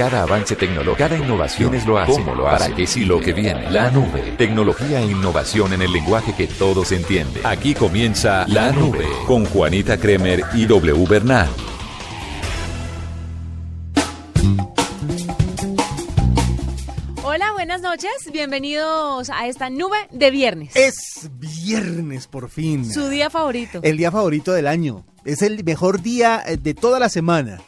Cada avance tecnológico, cada innovación es lo hace. ¿Cómo lo hace? ¿Para qué sí lo que viene? La nube. Tecnología e innovación en el lenguaje que todos entienden. Aquí comienza La Nube con Juanita Kremer y W Bernal. Hola, buenas noches. Bienvenidos a esta nube de viernes. Es viernes por fin. Su día favorito. El día favorito del año. Es el mejor día eh, de toda la semana.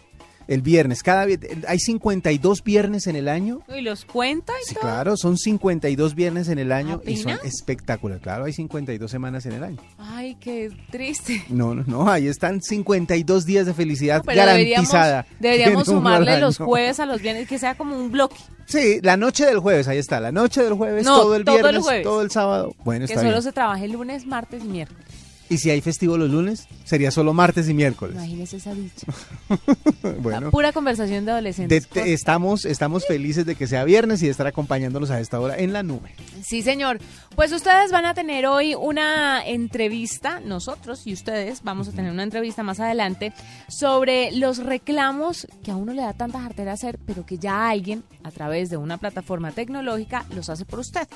El viernes, cada hay 52 viernes en el año. ¿Y los cuenta y Sí, todo? claro, son 52 viernes en el año y son ¿Apenas? espectaculares. Claro, hay 52 semanas en el año. Ay, qué triste. No, no, no, ahí están 52 días de felicidad Pero garantizada. deberíamos sumarle los jueves a los viernes, que sea como un bloque, Sí, la noche del jueves, ahí está. La noche del jueves, No, todo el todo el viernes, jueves. todo el sábado. Bueno, que está solo bien. se trabaje lunes, martes y miércoles. Y si hay festivo los lunes, sería solo martes y miércoles. Imagínese esa dicha. bueno. La pura conversación de De- adolescentes. te- estamos, estamos felices de que sea viernes y de estar acompañándolos a esta hora en la nube. Sí, señor. Pues ustedes van a tener hoy una entrevista, nosotros y ustedes vamos a tener una entrevista más adelante sobre los reclamos que a uno le da tanta jartera hacer, pero que ya alguien a través de una plataforma tecnológica los hace por usted.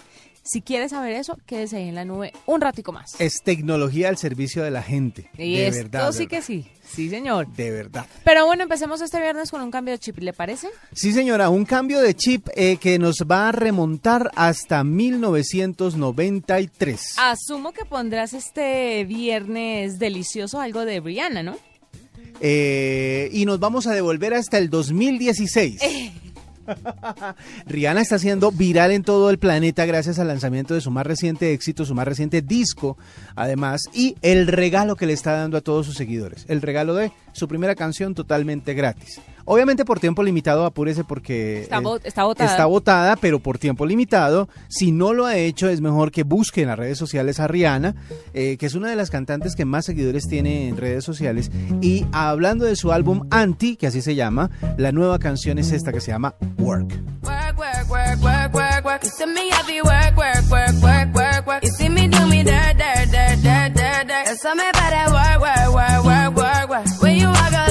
Si quiere saber eso, quédese ahí en la nube un ratico más. Es tecnología al servicio de la gente. Y de esto verdad. sí que sí. Sí, señor. De verdad. Pero bueno, empecemos este viernes con un cambio de chip, ¿le parece? Sí, señora, un cambio de chip eh, que nos va a remontar hasta 1993. Asumo que pondrás este viernes delicioso algo de Brianna, ¿no? Eh, y nos vamos a devolver hasta el 2016. Rihanna está siendo viral en todo el planeta gracias al lanzamiento de su más reciente éxito, su más reciente disco, además, y el regalo que le está dando a todos sus seguidores. El regalo de su primera canción totalmente gratis. Obviamente por tiempo limitado, apúrese porque Está eh, está votada. está votada, pero por tiempo limitado. Si no lo ha hecho, es mejor que busque en las redes sociales a Rihanna, eh, que es una de las cantantes que más seguidores tiene en redes sociales. Y hablando de su álbum Anti, que así se llama, la nueva canción es esta que se llama Work. Work, work, work, work, work, work. You see me happy work, work, work, work, work, work. You see me do me dirt, dirt, dirt, dirt, dirt, dirt. There's something about that work, work, work, work, work, work. When you walk a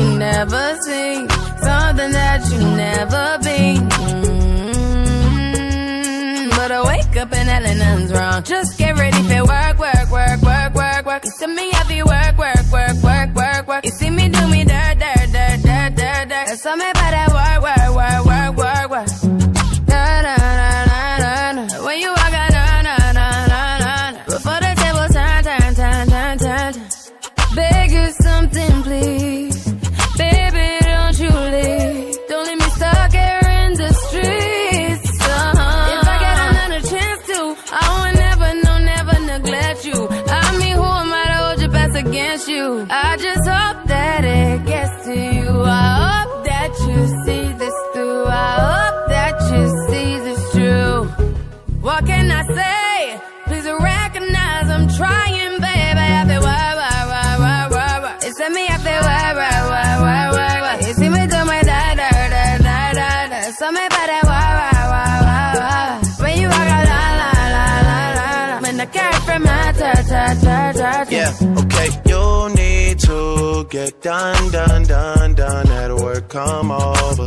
you never seen, something that you never been. Mm, But I wake up and hell nothing's wrong. Just get ready for work, work, work, work, work, work. You see me happy work, work, work, work, work, work. You see me do me dirt, dirt, dirt, dirt, dirt, dirt. About What can I say? Please recognize I'm trying, baby. I feel why, why, why, why, why, why. It's me, I feel why, why, why, why, why, why. You see me do my da, da, da, da, da, da. So me about why, why, why, why, why. When you walk out, la, la, la, la, la, la. When the car from my ta, ta, ta, ta, ta. Yeah, okay. You need to get done, done, done, done at work. Come over.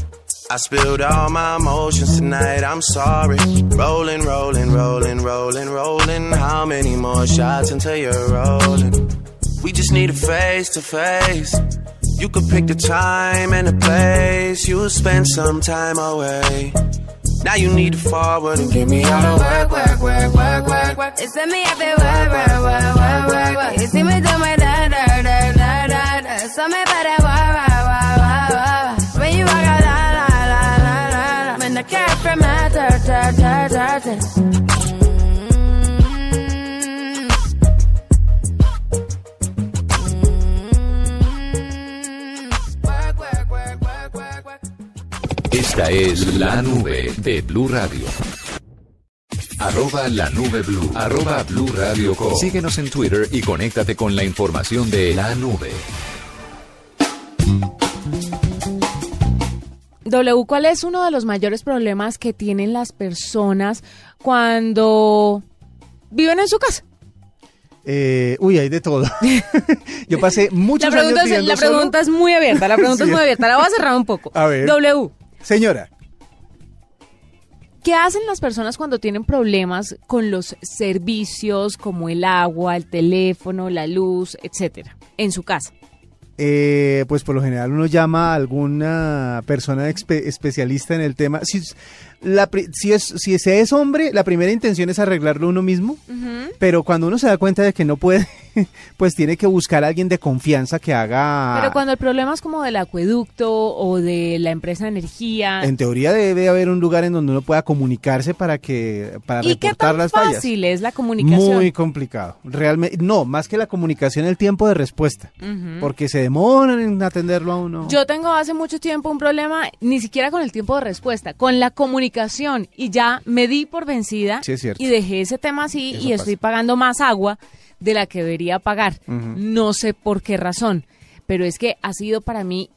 I spilled all my emotions tonight, I'm sorry. Rolling, rolling, rolling, rolling, rolling. How many more shots until you're rolling? We just need a face to face. You could pick the time and the place. You'll spend some time away. Now you need to forward and give me all the work, work, work, work, work, work. It's me up work, work, work, work, work, work. You see me do my Esta es la nube de Blue Radio. Arroba la nube blue. Arroba blue radio com. Síguenos en Twitter y conéctate con la información de la nube. W, ¿cuál es uno de los mayores problemas que tienen las personas cuando viven en su casa? Eh, uy, hay de todo. Yo pasé muchos La pregunta, años es, la pregunta es muy abierta, la pregunta Sí. es muy abierta. La voy a cerrar un poco. A ver. W. Señora, ¿qué hacen las personas cuando tienen problemas con los servicios como el agua, el teléfono, la luz, etcétera, en su casa? Eh, pues por lo general uno llama a alguna persona especialista en el tema. Si, la, si, es, si se es hombre, la primera intención es arreglarlo uno mismo, pero cuando uno se da cuenta de que no puede, pues tiene que buscar a alguien de confianza que haga... Pero cuando el problema es como del acueducto o de la empresa de energía. En teoría debe haber un lugar en donde uno pueda comunicarse para que para ¿Y qué reportar tan las fallas. fácil es la comunicación? Muy complicado. Realmente, no, más que la comunicación, el tiempo de respuesta. Porque se demoran en atenderlo a uno. Yo tengo hace mucho tiempo un problema, ni siquiera con el tiempo de respuesta, con la comunicación. Y ya me di por vencida Sí, es cierto. y dejé ese tema así Eso y estoy pasa. pagando más agua de la que debería pagar. No sé por qué razón, pero es que ha sido para mí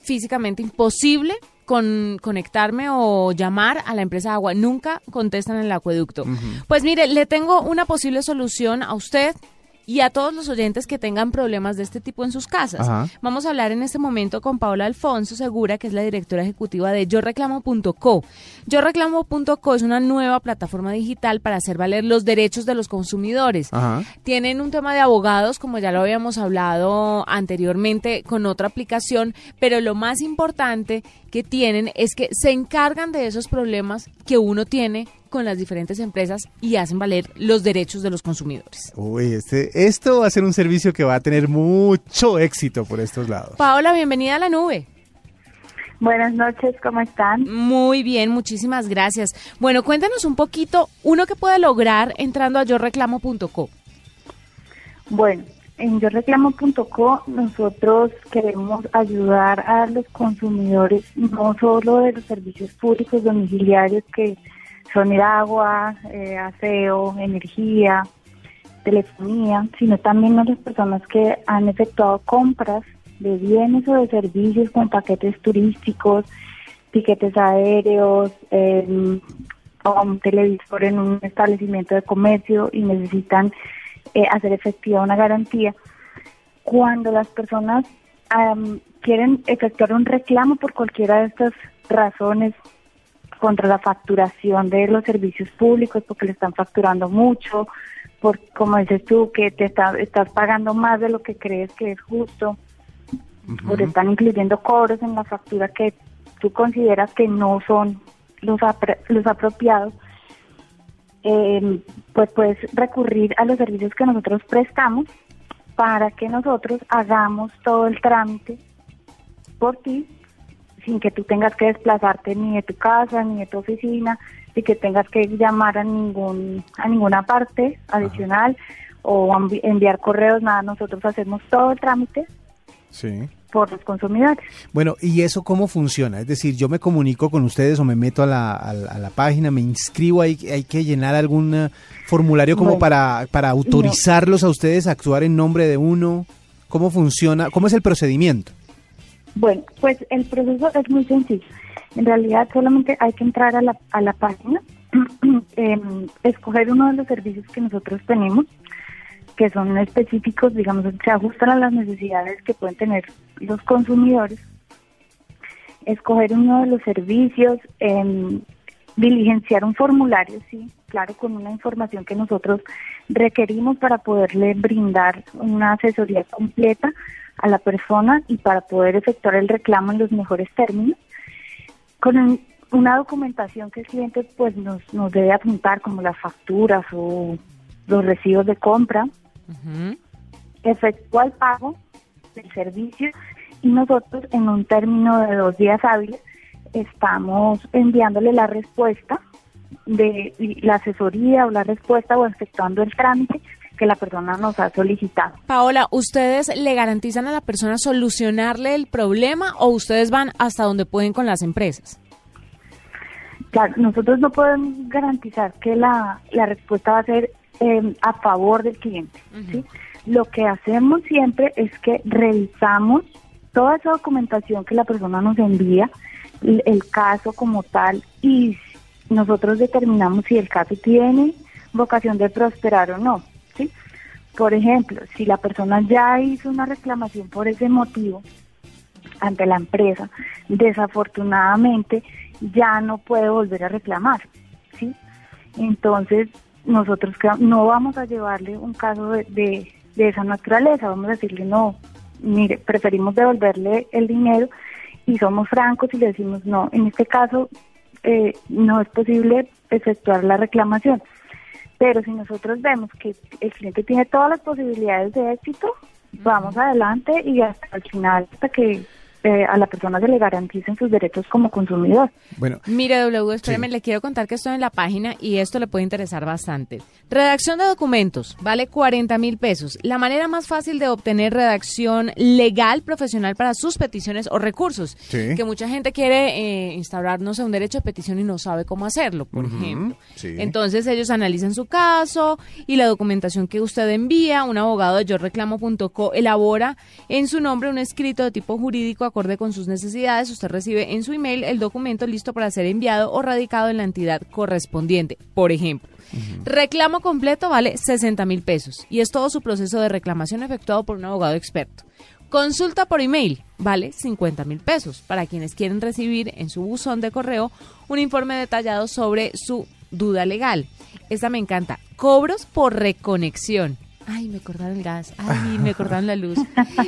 físicamente imposible con conectarme o llamar a la empresa de agua. Nunca contestan en el acueducto. Pues mire, le tengo una posible solución a usted y a todos los oyentes que tengan problemas de este tipo en sus casas. Ajá. Vamos a hablar en este momento con Paola Alfonso Segura, que es la directora ejecutiva de YoReclamo.co. YoReclamo.co es una nueva plataforma digital para hacer valer los derechos de los consumidores. Ajá. Tienen un tema de abogados, como ya lo habíamos hablado anteriormente con otra aplicación, pero lo más importante que tienen es que se encargan de esos problemas que uno tiene con las diferentes empresas y hacen valer los derechos de los consumidores. Uy, este, esto va a ser un servicio que va a tener mucho éxito por estos lados. Paola, bienvenida a la nube. Buenas noches, ¿cómo están? Muy bien, muchísimas gracias. Bueno, cuéntanos un poquito, uno que puede lograr entrando a yoreclamo.co. Bueno, en yoreclamo.co nosotros queremos ayudar a los consumidores no solo de los servicios públicos domiciliarios que son el agua, eh, aseo, energía, telefonía, sino también a las personas que han efectuado compras de bienes o de servicios con paquetes turísticos, tiquetes aéreos, eh, o un televisor en un establecimiento de comercio y necesitan eh, hacer efectiva una garantía. Cuando las personas am, quieren efectuar un reclamo por cualquiera de estas razones contra la facturación de los servicios públicos, porque le están facturando mucho, por como dices tú, que te está- estás pagando más de lo que crees que es justo, o te están incluyendo cobros en la factura que tú consideras que no son los, apro- los apropiados, eh, pues puedes recurrir a los servicios que nosotros prestamos para que nosotros hagamos todo el trámite por ti sin que tú tengas que desplazarte ni de tu casa ni de tu oficina y que tengas que llamar a ningún a ninguna parte adicional o envi- enviar correos nada nosotros hacemos todo el trámite Sí. por los consumidores Bueno, ¿y eso cómo funciona? Es decir, yo me comunico con ustedes o me meto a la, a la- a la página, me inscribo, hay, hay que llenar algún eh, formulario como Bueno, para, para autorizarlos a ustedes a actuar en nombre de uno. ¿Cómo funciona? ¿Cómo es el procedimiento? Bueno, pues el proceso es muy sencillo. En realidad solamente hay que entrar a la, a la página, em, escoger uno de los servicios que nosotros tenemos, que son específicos, digamos, se ajustan a las necesidades que pueden tener los consumidores, escoger uno de los servicios, em, diligenciar un formulario, sí, claro, con una información que nosotros requerimos para poderle brindar una asesoría completa a la persona y para poder efectuar el reclamo en los mejores términos, con un- una documentación que el cliente pues nos, nos debe apuntar como las facturas o los recibos de compra, Ujú. efectúa el pago del servicio y nosotros en un término de dos días hábiles estamos enviándole la respuesta de la asesoría o la respuesta o efectuando el trámite que la persona nos ha solicitado. Paola, ¿ustedes le garantizan a la persona solucionarle el problema o ustedes van hasta donde pueden con las empresas? Claro, nosotros no podemos garantizar que la, la respuesta va a ser eh, a favor del cliente. ¿sí? Lo que hacemos siempre es que revisamos toda esa documentación que la persona nos envía, el, el caso como tal, y nosotros determinamos si el caso tiene vocación de prosperar o no. Por ejemplo, si la persona ya hizo una reclamación por ese motivo, ante la empresa, desafortunadamente ya no puede volver a reclamar, ¿sí? Entonces, nosotros no vamos a llevarle un caso de, de, de esa naturaleza, vamos a decirle no, mire, preferimos devolverle el dinero y somos francos y le decimos no, en este caso eh, no es posible efectuar la reclamación. Pero si nosotros vemos que el cliente tiene todas las posibilidades de éxito, vamos adelante y hasta el final, hasta que eh, a la persona se le garanticen sus derechos como consumidor. Bueno, Mire, W, espérame, Sí. le quiero contar que estoy en la página y esto le puede interesar bastante. Redacción de documentos vale 40 mil pesos. La manera más fácil de obtener redacción legal profesional para sus peticiones o recursos. Sí. Que mucha gente quiere eh, instaurar, no sé, un derecho de petición y no sabe cómo hacerlo, por ejemplo. sí. Entonces ellos analizan su caso y la documentación que usted envía. Un abogado de yoreclamo.co elabora en su nombre un escrito de tipo jurídico acorde con sus necesidades. Usted recibe en su email el documento listo para ser enviado o radicado en la entidad correspondiente. Por ejemplo, reclamo completo vale 60 mil pesos y es todo su proceso de reclamación efectuado por un abogado experto. Consulta por email vale 50 mil pesos para quienes quieren recibir en su buzón de correo un informe detallado sobre su duda legal. Esta me encanta. Cobros por reconexión. Ay, me cortaron el gas. Ay, me cortaron la luz.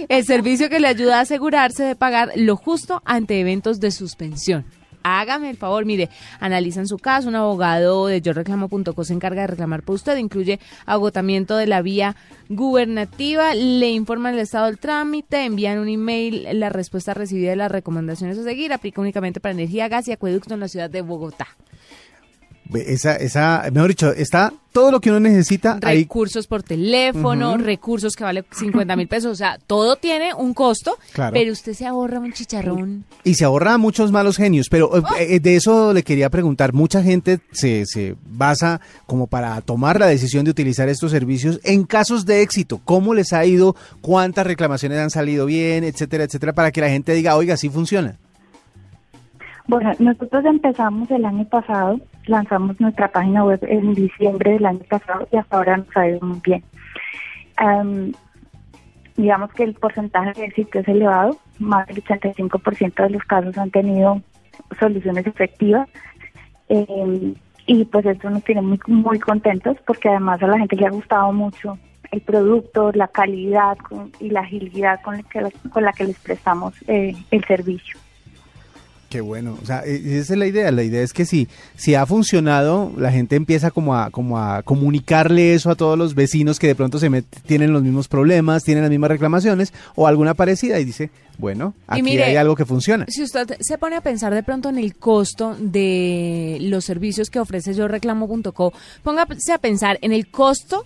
El servicio que le ayuda a asegurarse de pagar lo justo ante eventos de suspensión. Hágame el favor, mire, analizan su caso, un abogado de yoreclamo.co se encarga de reclamar por usted, incluye agotamiento de la vía gubernativa, le informan el estado del trámite, envían un email, la respuesta recibida de las recomendaciones a seguir, aplica únicamente para energía, gas y acueducto en la ciudad de Bogotá. Esa, esa, mejor dicho, está todo lo que uno necesita ahí. recursos por teléfono, recursos que vale 50 mil pesos, o sea, todo tiene un costo, Claro. pero usted se ahorra un chicharrón. Y se ahorra muchos malos genios, pero eh, eh, de eso le quería preguntar. Mucha gente se, se basa como para tomar la decisión de utilizar estos servicios en casos de éxito. ¿Cómo les ha ido? ¿Cuántas reclamaciones han salido bien? Etcétera, etcétera, para que la gente diga, oiga, sí funciona. Bueno, nosotros empezamos el año pasado, lanzamos nuestra página web en diciembre del año pasado y hasta ahora nos ha ido muy bien. Am, digamos que el porcentaje de éxito es elevado, más del 85% de los casos han tenido soluciones efectivas eh, y pues esto nos tiene muy, muy contentos porque además a la gente le ha gustado mucho el producto, la calidad y la agilidad con la que, con la que les prestamos eh, el servicio. Qué bueno, o sea, e- esa es la idea. La idea es que si, si ha funcionado, la gente empieza como a, como a comunicarle eso a todos los vecinos que de pronto se met- tienen los mismos problemas, tienen las mismas reclamaciones o alguna parecida y dice, bueno, aquí mire, hay algo que funciona. Si usted se pone a pensar de pronto en el costo de los servicios que ofrece yo reclamo.co, póngase a pensar en el costo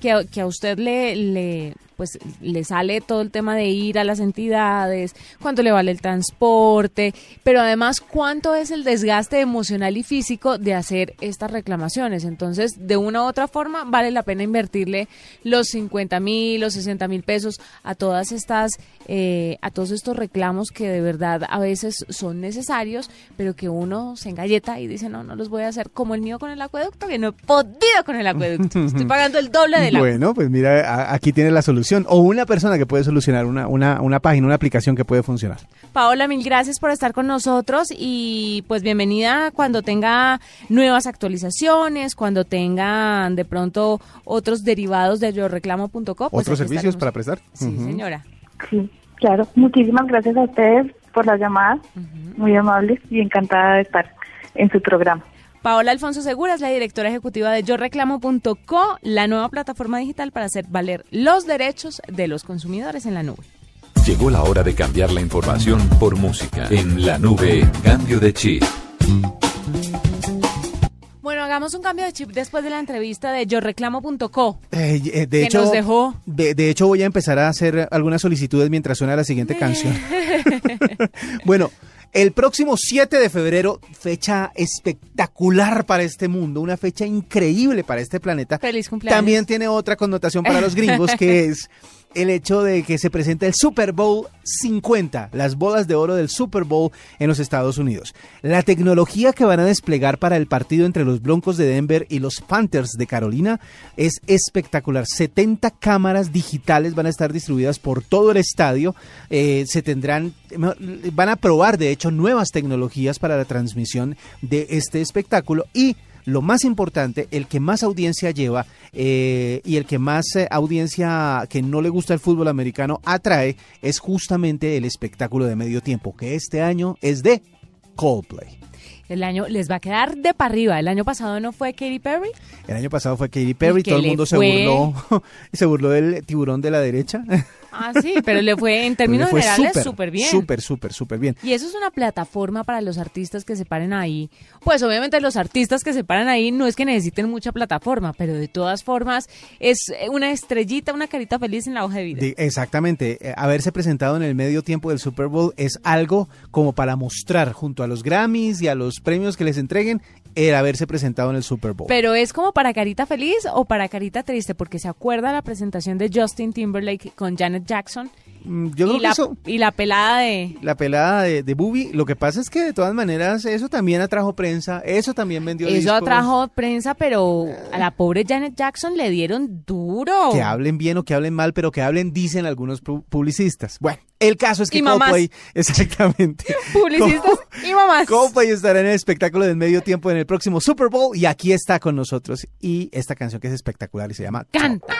que, a- que a usted le, le pues le sale todo el tema de ir a las entidades, cuánto le vale el transporte, pero además cuánto es el desgaste emocional y físico de hacer estas reclamaciones. Entonces, de una u otra forma, vale la pena invertirle los 50 mil, los 60 mil pesos a todas estas, eh, a todos estos reclamos que de verdad a veces son necesarios, pero que uno se engalleta y dice, no, no los voy a hacer como el mío con el acueducto, que no he podido con el acueducto. Estoy pagando el doble del agua. Bueno, pues mira, aquí tiene la solución. O una persona que puede solucionar, una, una, una página, una aplicación que puede funcionar. Paola, mil gracias por estar con nosotros y pues bienvenida cuando tenga nuevas actualizaciones, cuando tengan de pronto otros derivados de yoreclamo.com. Pues ¿Otros servicios estaremos. para prestar? Sí, señora. Sí, claro. Muchísimas gracias a ustedes por la llamada. Muy amables y encantada de estar en su programa. Paola Alfonso Segura es la directora ejecutiva de yoreclamo.co, la nueva plataforma digital para hacer valer los derechos de los consumidores en la nube. Llegó la hora de cambiar la información por música. En la nube, cambio de chip. Bueno, hagamos un cambio de chip después de la entrevista de yoreclamo.co. Eh, eh, de Que hecho, nos dejó. De, de hecho, voy a empezar a hacer algunas solicitudes mientras suena la siguiente canción. bueno, el próximo 7 de febrero, fecha espectacular para este mundo, una fecha increíble para este planeta. Feliz cumpleaños. También tiene otra connotación para los gringos, que es el hecho de que se presenta el Super Bowl 50, las bodas de oro del Super Bowl en los Estados Unidos. La tecnología que van a desplegar para el partido entre los Broncos de Denver y los Panthers de Carolina es espectacular. 70 cámaras digitales van a estar distribuidas por todo el estadio. Eh, se tendrán, van a probar de hecho nuevas tecnologías para la transmisión de este espectáculo y lo más importante, el que más audiencia lleva eh, y el que más eh, audiencia que no le gusta el fútbol americano atrae es justamente el espectáculo de medio tiempo, que este año es de Coldplay. El año les va a quedar de para arriba. El año pasado no fue Katy Perry. El año pasado fue Katy Perry, ¿Y qué todo el mundo se burló, se burló del tiburón de la derecha. Ah, sí, pero le fue en términos fue generales súper bien. Súper, súper, súper bien. Y eso es una plataforma para los artistas que se paren ahí. Pues obviamente los artistas que se paran ahí no es que necesiten mucha plataforma, pero de todas formas es una estrellita, una carita feliz en la hoja de vida. De- exactamente, eh, haberse presentado en el medio tiempo del Super Bowl es algo como para mostrar junto a los Grammys y a los premios que les entreguen el haberse presentado en el Super Bowl. Pero es como para carita feliz o para carita triste, porque se acuerda la presentación de Justin Timberlake con Janet Jackson Yo creo que la, eso, y la pelada de... la pelada de, de Bubi, lo que pasa es que de todas maneras eso también atrajo prensa, eso también vendió Eso discos. atrajo prensa, pero a la pobre Janet Jackson le dieron duro. Que hablen bien o que hablen mal, pero que hablen, dicen algunos pu- publicistas. Bueno, el caso es que. Coldplay, exactamente. Publicistas y mamás. Coldplay estará en el espectáculo del medio tiempo en el próximo Super Bowl y aquí está con nosotros. Y esta canción que es espectacular y se llama Canta.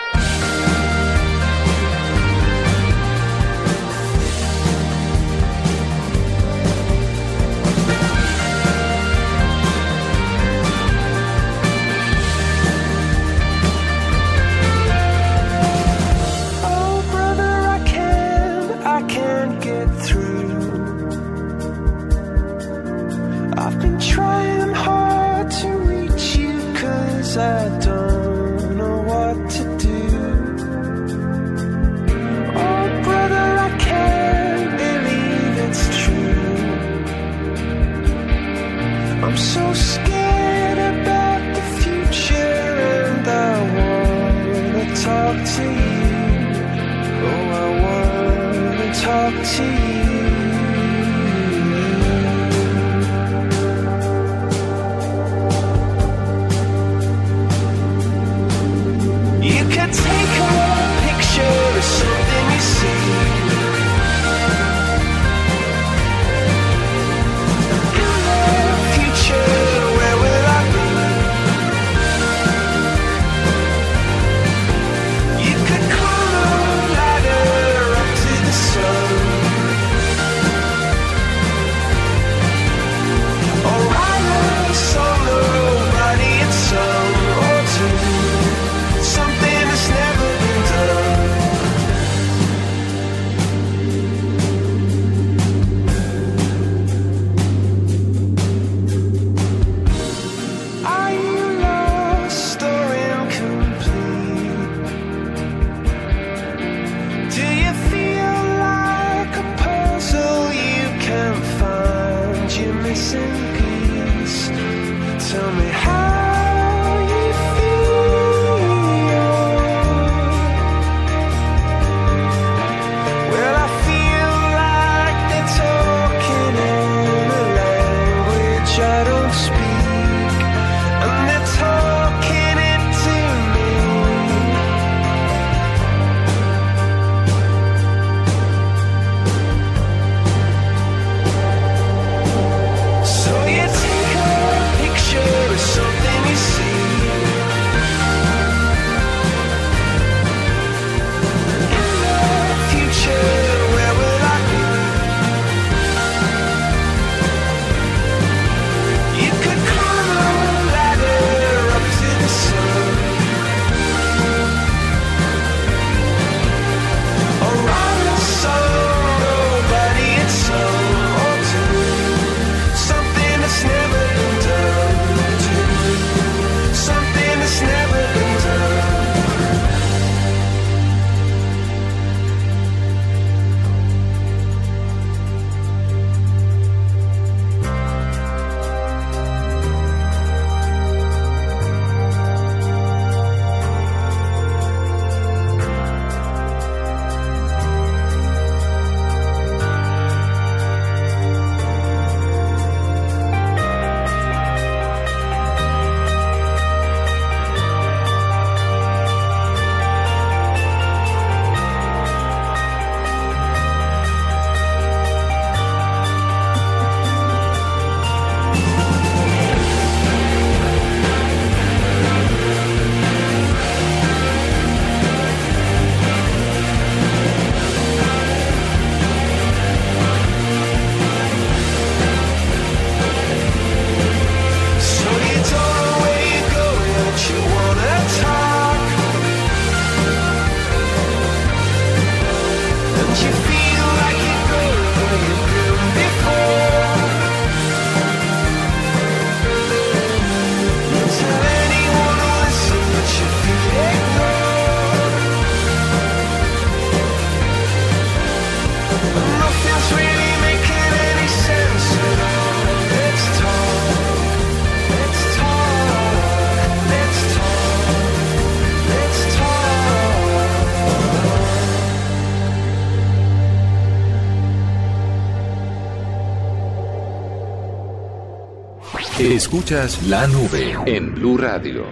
Escuchas la nube en Blue Radio.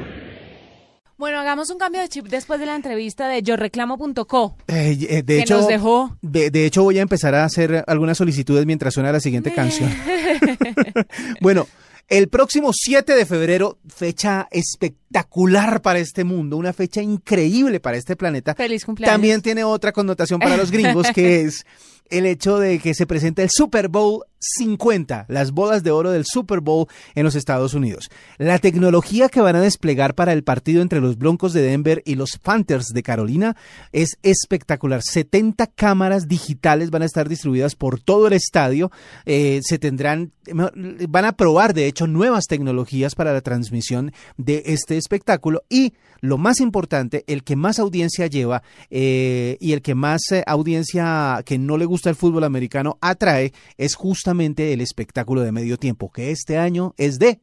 Bueno, hagamos un cambio de chip después de la entrevista de yoreclamo.co. Eh, eh, de Que hecho, nos dejó. De, de hecho, voy a empezar a hacer algunas solicitudes mientras suena la siguiente canción. bueno, el próximo 7 de febrero, fecha espectacular para este mundo, una fecha increíble para este planeta. Feliz cumpleaños. También tiene otra connotación para los gringos, que es el hecho de que se presenta el Super Bowl 50, las bodas de oro del Super Bowl en los Estados Unidos. La tecnología que van a desplegar para el partido entre los Broncos de Denver y los Panthers de Carolina es espectacular. 70 cámaras digitales van a estar distribuidas por todo el estadio. Eh, se tendrán, van a probar de hecho nuevas tecnologías para la transmisión de este espectáculo y lo más importante, el que más audiencia lleva eh, y el que más eh, audiencia que no le gusta el fútbol americano atrae es justamente el espectáculo de medio tiempo, que este año es de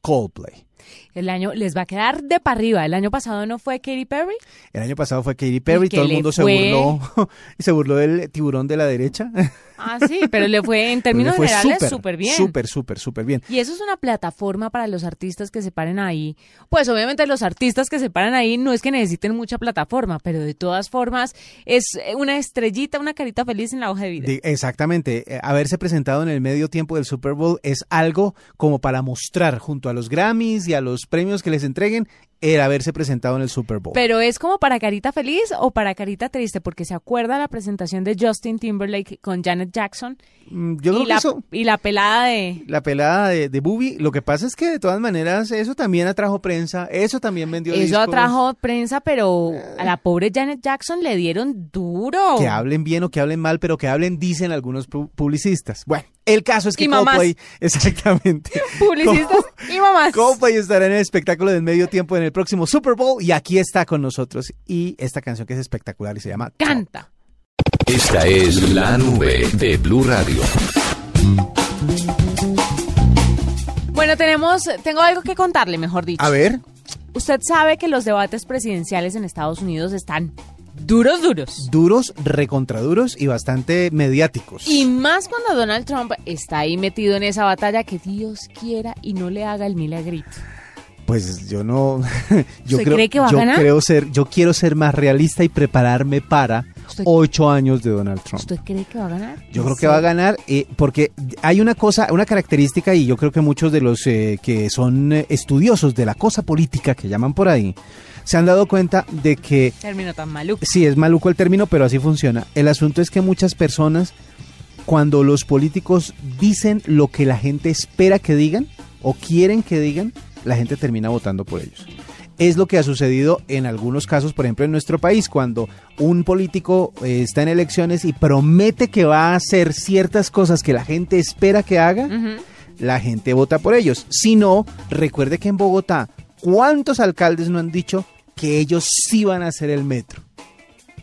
Coldplay. El año les va a quedar de para arriba. El año pasado no fue Katy Perry. El año pasado fue Katy Perry, que todo el mundo se burló, se burló del tiburón de la derecha. Ah, sí, pero le fue en términos fue generales súper bien. Súper, súper, súper bien. Y eso es una plataforma para los artistas que se paren ahí. Pues obviamente los artistas que se paran ahí no es que necesiten mucha plataforma, pero de todas formas es una estrellita, una carita feliz en la hoja de vida. De- exactamente. Eh, Haberse presentado en el medio tiempo del Super Bowl es algo como para mostrar junto a los Grammys y a los premios que les entreguen el haberse presentado en el Super Bowl. Pero es como para carita feliz o para carita triste, porque se acuerda la presentación de Justin Timberlake con Janet Jackson Mm, Yo y, creo que la, eso, y la pelada de... la pelada de, de Bubi, lo que pasa es que de todas maneras eso también atrajo prensa, eso también vendió Eso discos. atrajo prensa, pero a la pobre Janet Jackson le dieron duro. Que hablen bien o que hablen mal, pero que hablen, dicen algunos pu- publicistas. Bueno, el caso es que. Coldplay, exactamente. Publicistas y mamás. Coldplay estará en el espectáculo del medio tiempo en el próximo Super Bowl y aquí está con nosotros y esta canción que es espectacular y se llama Canta. Esta es la nube de Blue Radio. Bueno, tenemos, tengo algo que contarle, mejor dicho. A ver, Usted sabe que los debates presidenciales en Estados Unidos están duros, duros. duros, recontraduros y bastante mediáticos. Y más cuando Donald Trump está ahí metido en esa batalla que Dios quiera y no le haga el milagrito. Pues yo no, yo ¿Usted creo, cree que va a yo ganar? creo ser, yo quiero ser más realista y prepararme para ¿Usted- ocho años de Donald Trump. ¿Usted cree que va a ganar? Yo ¿En creo que va a ganar eh, porque hay una cosa, una característica y yo creo que muchos de los eh, que son eh, estudiosos de la cosa política que llaman por ahí se han dado cuenta de que Término tan maluco. sí es maluco el término, pero así funciona. El asunto es que muchas personas cuando los políticos dicen lo que la gente espera que digan o quieren que digan, la gente termina votando por ellos. Es lo que ha sucedido en algunos casos, por ejemplo, en nuestro país, cuando un político eh, está en elecciones y promete que va a hacer ciertas cosas que la gente espera que haga, la gente vota por ellos. Si no, recuerde que en Bogotá, ¿cuántos alcaldes no han dicho que ellos sí van a hacer el metro?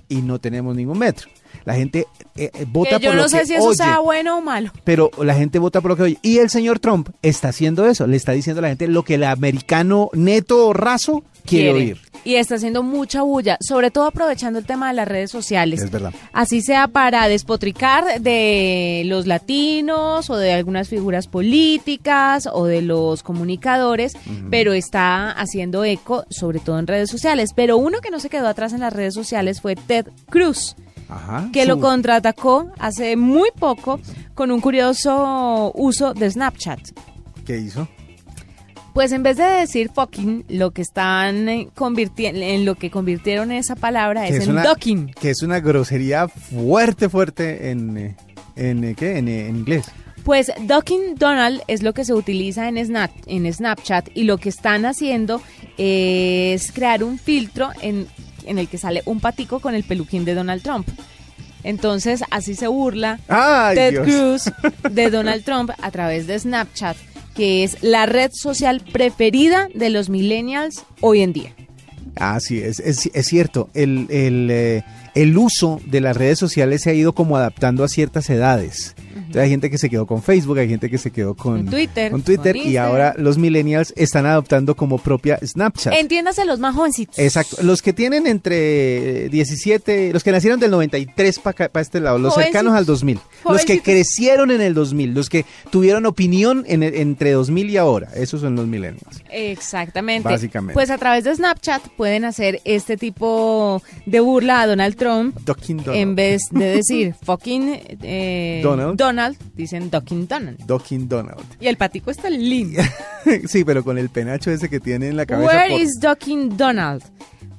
Y no tenemos ningún metro. La gente eh, eh, vota Que yo por no lo sé si eso oye sea bueno o malo. pero la gente vota por lo que oye. Y el señor Trump está haciendo eso, le está diciendo a la gente lo que el americano neto o raso quiere, oír. Y está haciendo mucha bulla, sobre todo aprovechando el tema de las redes sociales. Es verdad. Así sea para despotricar de los latinos o de algunas figuras políticas o de los comunicadores, pero está haciendo eco sobre todo en redes sociales. Pero uno que no se quedó atrás en las redes sociales fue Ted Cruz, Ajá. que Su- lo contraatacó hace muy poco con un curioso uso de Snapchat. ¿Qué hizo? Pues en vez de decir fucking, lo que están convirtiendo, en lo que convirtieron esa palabra es, en una- docking. Que es una grosería fuerte, fuerte en, eh, en, eh, ¿qué? En, eh, en inglés. Pues Docking Donald es lo que se utiliza en, Snap, en Snapchat y lo que están haciendo es crear un filtro en, en el que sale un patico con el peluquín de Donald Trump. Entonces así se burla ¡Ay, Ted Dios! Cruz de Donald Trump a través de Snapchat, que es la red social preferida de los millennials hoy en día. Sí, es, es, es cierto. El, el, eh, el uso de las redes sociales se ha ido como adaptando a ciertas edades. Entonces, hay gente que se quedó con Facebook, hay gente que se quedó con, Twitter, con Twitter con y ahora los millennials están adoptando como propia Snapchat. Entiéndase los más jovencitos. Exacto, los que tienen entre 17, los que nacieron del 93 para este lado, los Jovencitos. cercanos al 2000, los que crecieron en el 2000, los que tuvieron opinión en el- entre 2000 y ahora, esos son los millennials. Exactamente. Básicamente. Pues a través de Snapchat pueden hacer este tipo de burla a Donald Trump. Donald. En vez de decir fucking eh, Donald. Dicen Ducking Donald. Ducking Donald. Y el patico está lindo. sí, pero con el penacho ese que tiene en la cabeza. Where por- is Ducking Donald?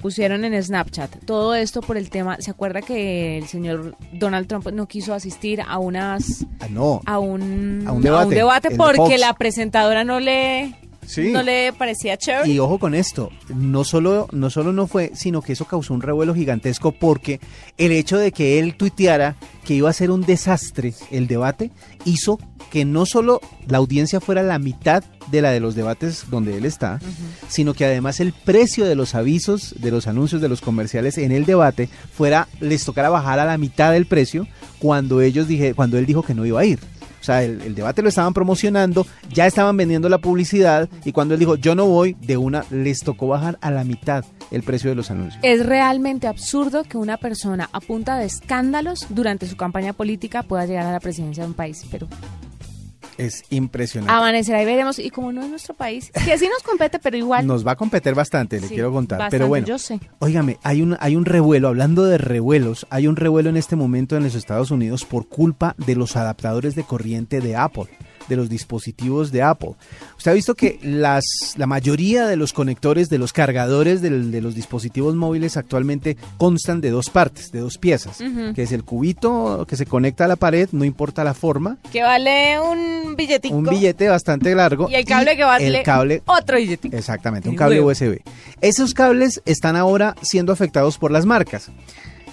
Pusieron en Snapchat todo esto por el tema. ¿Se acuerda que el señor Donald Trump no quiso asistir a unas Ah, no. a un, A un debate, porque la presentadora no le Sí. no le parecía chévere? Y ojo con esto, no solo, no solo no fue, sino que eso causó un revuelo gigantesco porque el hecho de que él tuiteara que iba a ser un desastre el debate hizo que no solo la audiencia fuera la mitad de la de los debates donde él está, sino que además el precio de los avisos, de los anuncios, de los comerciales en el debate fuera, les tocara bajar a la mitad del precio cuando ellos dije, cuando él dijo que no iba a ir. Sea, el, el debate lo estaban promocionando, ya estaban vendiendo la publicidad y cuando él dijo yo no voy, de una les tocó bajar a la mitad el precio de los anuncios. Es realmente absurdo que una persona a punta de escándalos durante su campaña política pueda llegar a la presidencia de un país, pero Es impresionante. amanecerá y veremos. Y como no es nuestro país, que sí nos compete, pero igual. Nos va a competir bastante, le Sí, quiero contar. bastante, Pero bueno, yo sé. óigame, hay un, hay un revuelo, hablando de revuelos, hay un revuelo en este momento en los Estados Unidos por culpa de los adaptadores de corriente de Apple, de los dispositivos de Apple. Usted ha visto que las, la mayoría de los conectores, de los cargadores del- de los dispositivos móviles actualmente constan de dos partes, de dos piezas, que es el cubito que se conecta a la pared, no importa la forma, Que vale un billetico. un billete bastante largo. Y el cable que vale el cable otro billetico. Exactamente, un cable. USB. Esos cables están ahora siendo afectados por las marcas.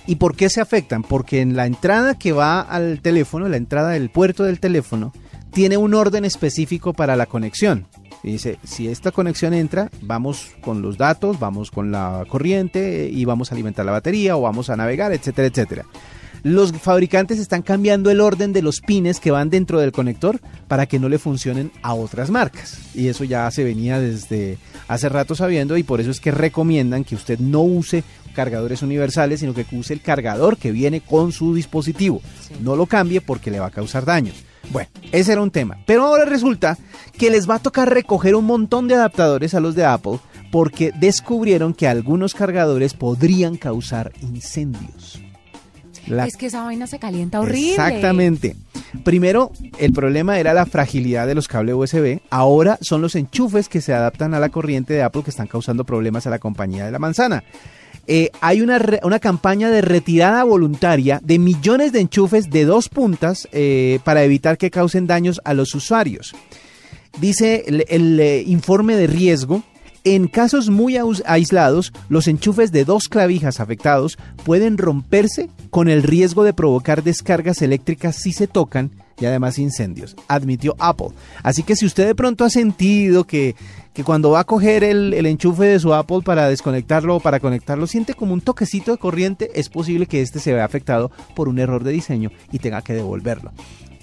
¿Y por qué se afectan? Porque en la entrada que va al teléfono, la entrada del puerto del teléfono, tiene un orden específico para la conexión. Y dice, si esta conexión entra, vamos con los datos, vamos con la corriente y vamos a alimentar la batería o vamos a navegar, etcétera, etcétera. Los fabricantes están cambiando el orden de los pines que van dentro del conector para que no le funcionen a otras marcas. Y eso ya se venía desde hace rato sabiendo y por eso es que recomiendan que usted no use cargadores universales, sino que use el cargador que viene con su dispositivo. No lo cambie porque le va a causar daños. Bueno, ese era un tema. Pero ahora resulta que les va a tocar recoger un montón de adaptadores a los de Apple porque descubrieron que algunos cargadores podrían causar incendios. La- Es que esa vaina se calienta horrible. Exactamente. Primero, el problema era la fragilidad de los cables USB. Ahora son los enchufes que se adaptan a la corriente de Apple que están causando problemas a la compañía de la manzana. Eh, hay una, re- una campaña de retirada voluntaria de millones de enchufes de dos puntas eh, para evitar que causen daños a los usuarios. Dice el, eh, informe de riesgo. En casos muy aislados, los enchufes de dos clavijas afectados pueden romperse con el riesgo de provocar descargas eléctricas si se tocan y además incendios, admitió Apple. Así que si usted de pronto ha sentido que, que cuando va a coger el, el enchufe de su Apple para desconectarlo o para conectarlo, siente como un toquecito de corriente, es posible que este se vea afectado por un error de diseño y tenga que devolverlo.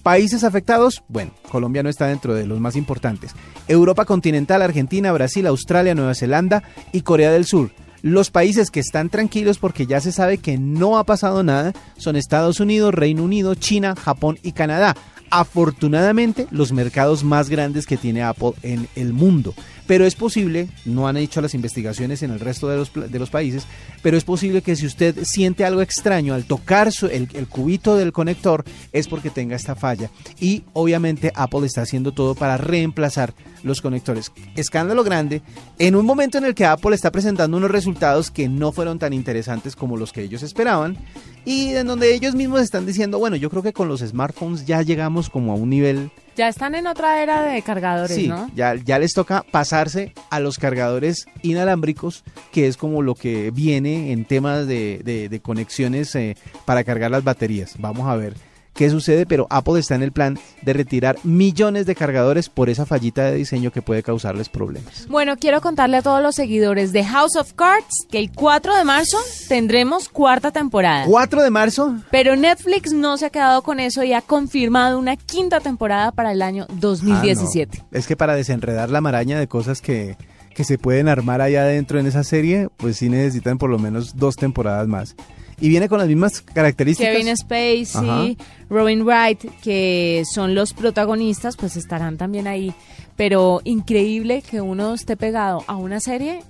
Países afectados, bueno, Colombia no está dentro de los más importantes. Europa continental, Argentina, Brasil, Australia, Nueva Zelanda y Corea del Sur. Los países que están tranquilos porque ya se sabe que no ha pasado nada son Estados Unidos, Reino Unido, China, Japón y Canadá. Afortunadamente, los mercados más grandes que tiene Apple en el mundo. Pero es posible, no han hecho las investigaciones en el resto de los, países, pero es posible que si usted siente algo extraño al tocar el cubito del conector, es porque tenga esta falla. Y obviamente Apple está haciendo todo para reemplazar los conectores. Escándalo grande, en un momento en el que Apple está presentando unos resultados que no fueron tan interesantes como los que ellos esperaban, y en donde ellos mismos están diciendo, bueno, yo creo que con los smartphones ya llegamos como a un nivel Ya están en otra era de cargadores, Sí, ¿no? ya, ya les toca pasarse a los cargadores inalámbricos, que es como lo que viene en temas de, de- de conexiones eh, para cargar las baterías. Vamos a ver qué sucede, pero Apple está en el plan de retirar millones de cargadores por esa fallita de diseño que puede causarles problemas. Bueno, quiero contarle a todos los seguidores de House of Cards que el 4 de marzo tendremos cuarta temporada. 4 de marzo, Pero Netflix no se ha quedado con eso y ha confirmado una quinta temporada para el año 2017. Ah, no. Es que para desenredar la maraña de cosas que, que se pueden armar allá adentro en esa serie, pues sí necesitan por lo menos dos temporadas más. Y viene con las mismas características. Kevin Spacey, Robin Wright, que son los protagonistas, pues estarán también ahí. Pero increíble que uno esté pegado a una serie,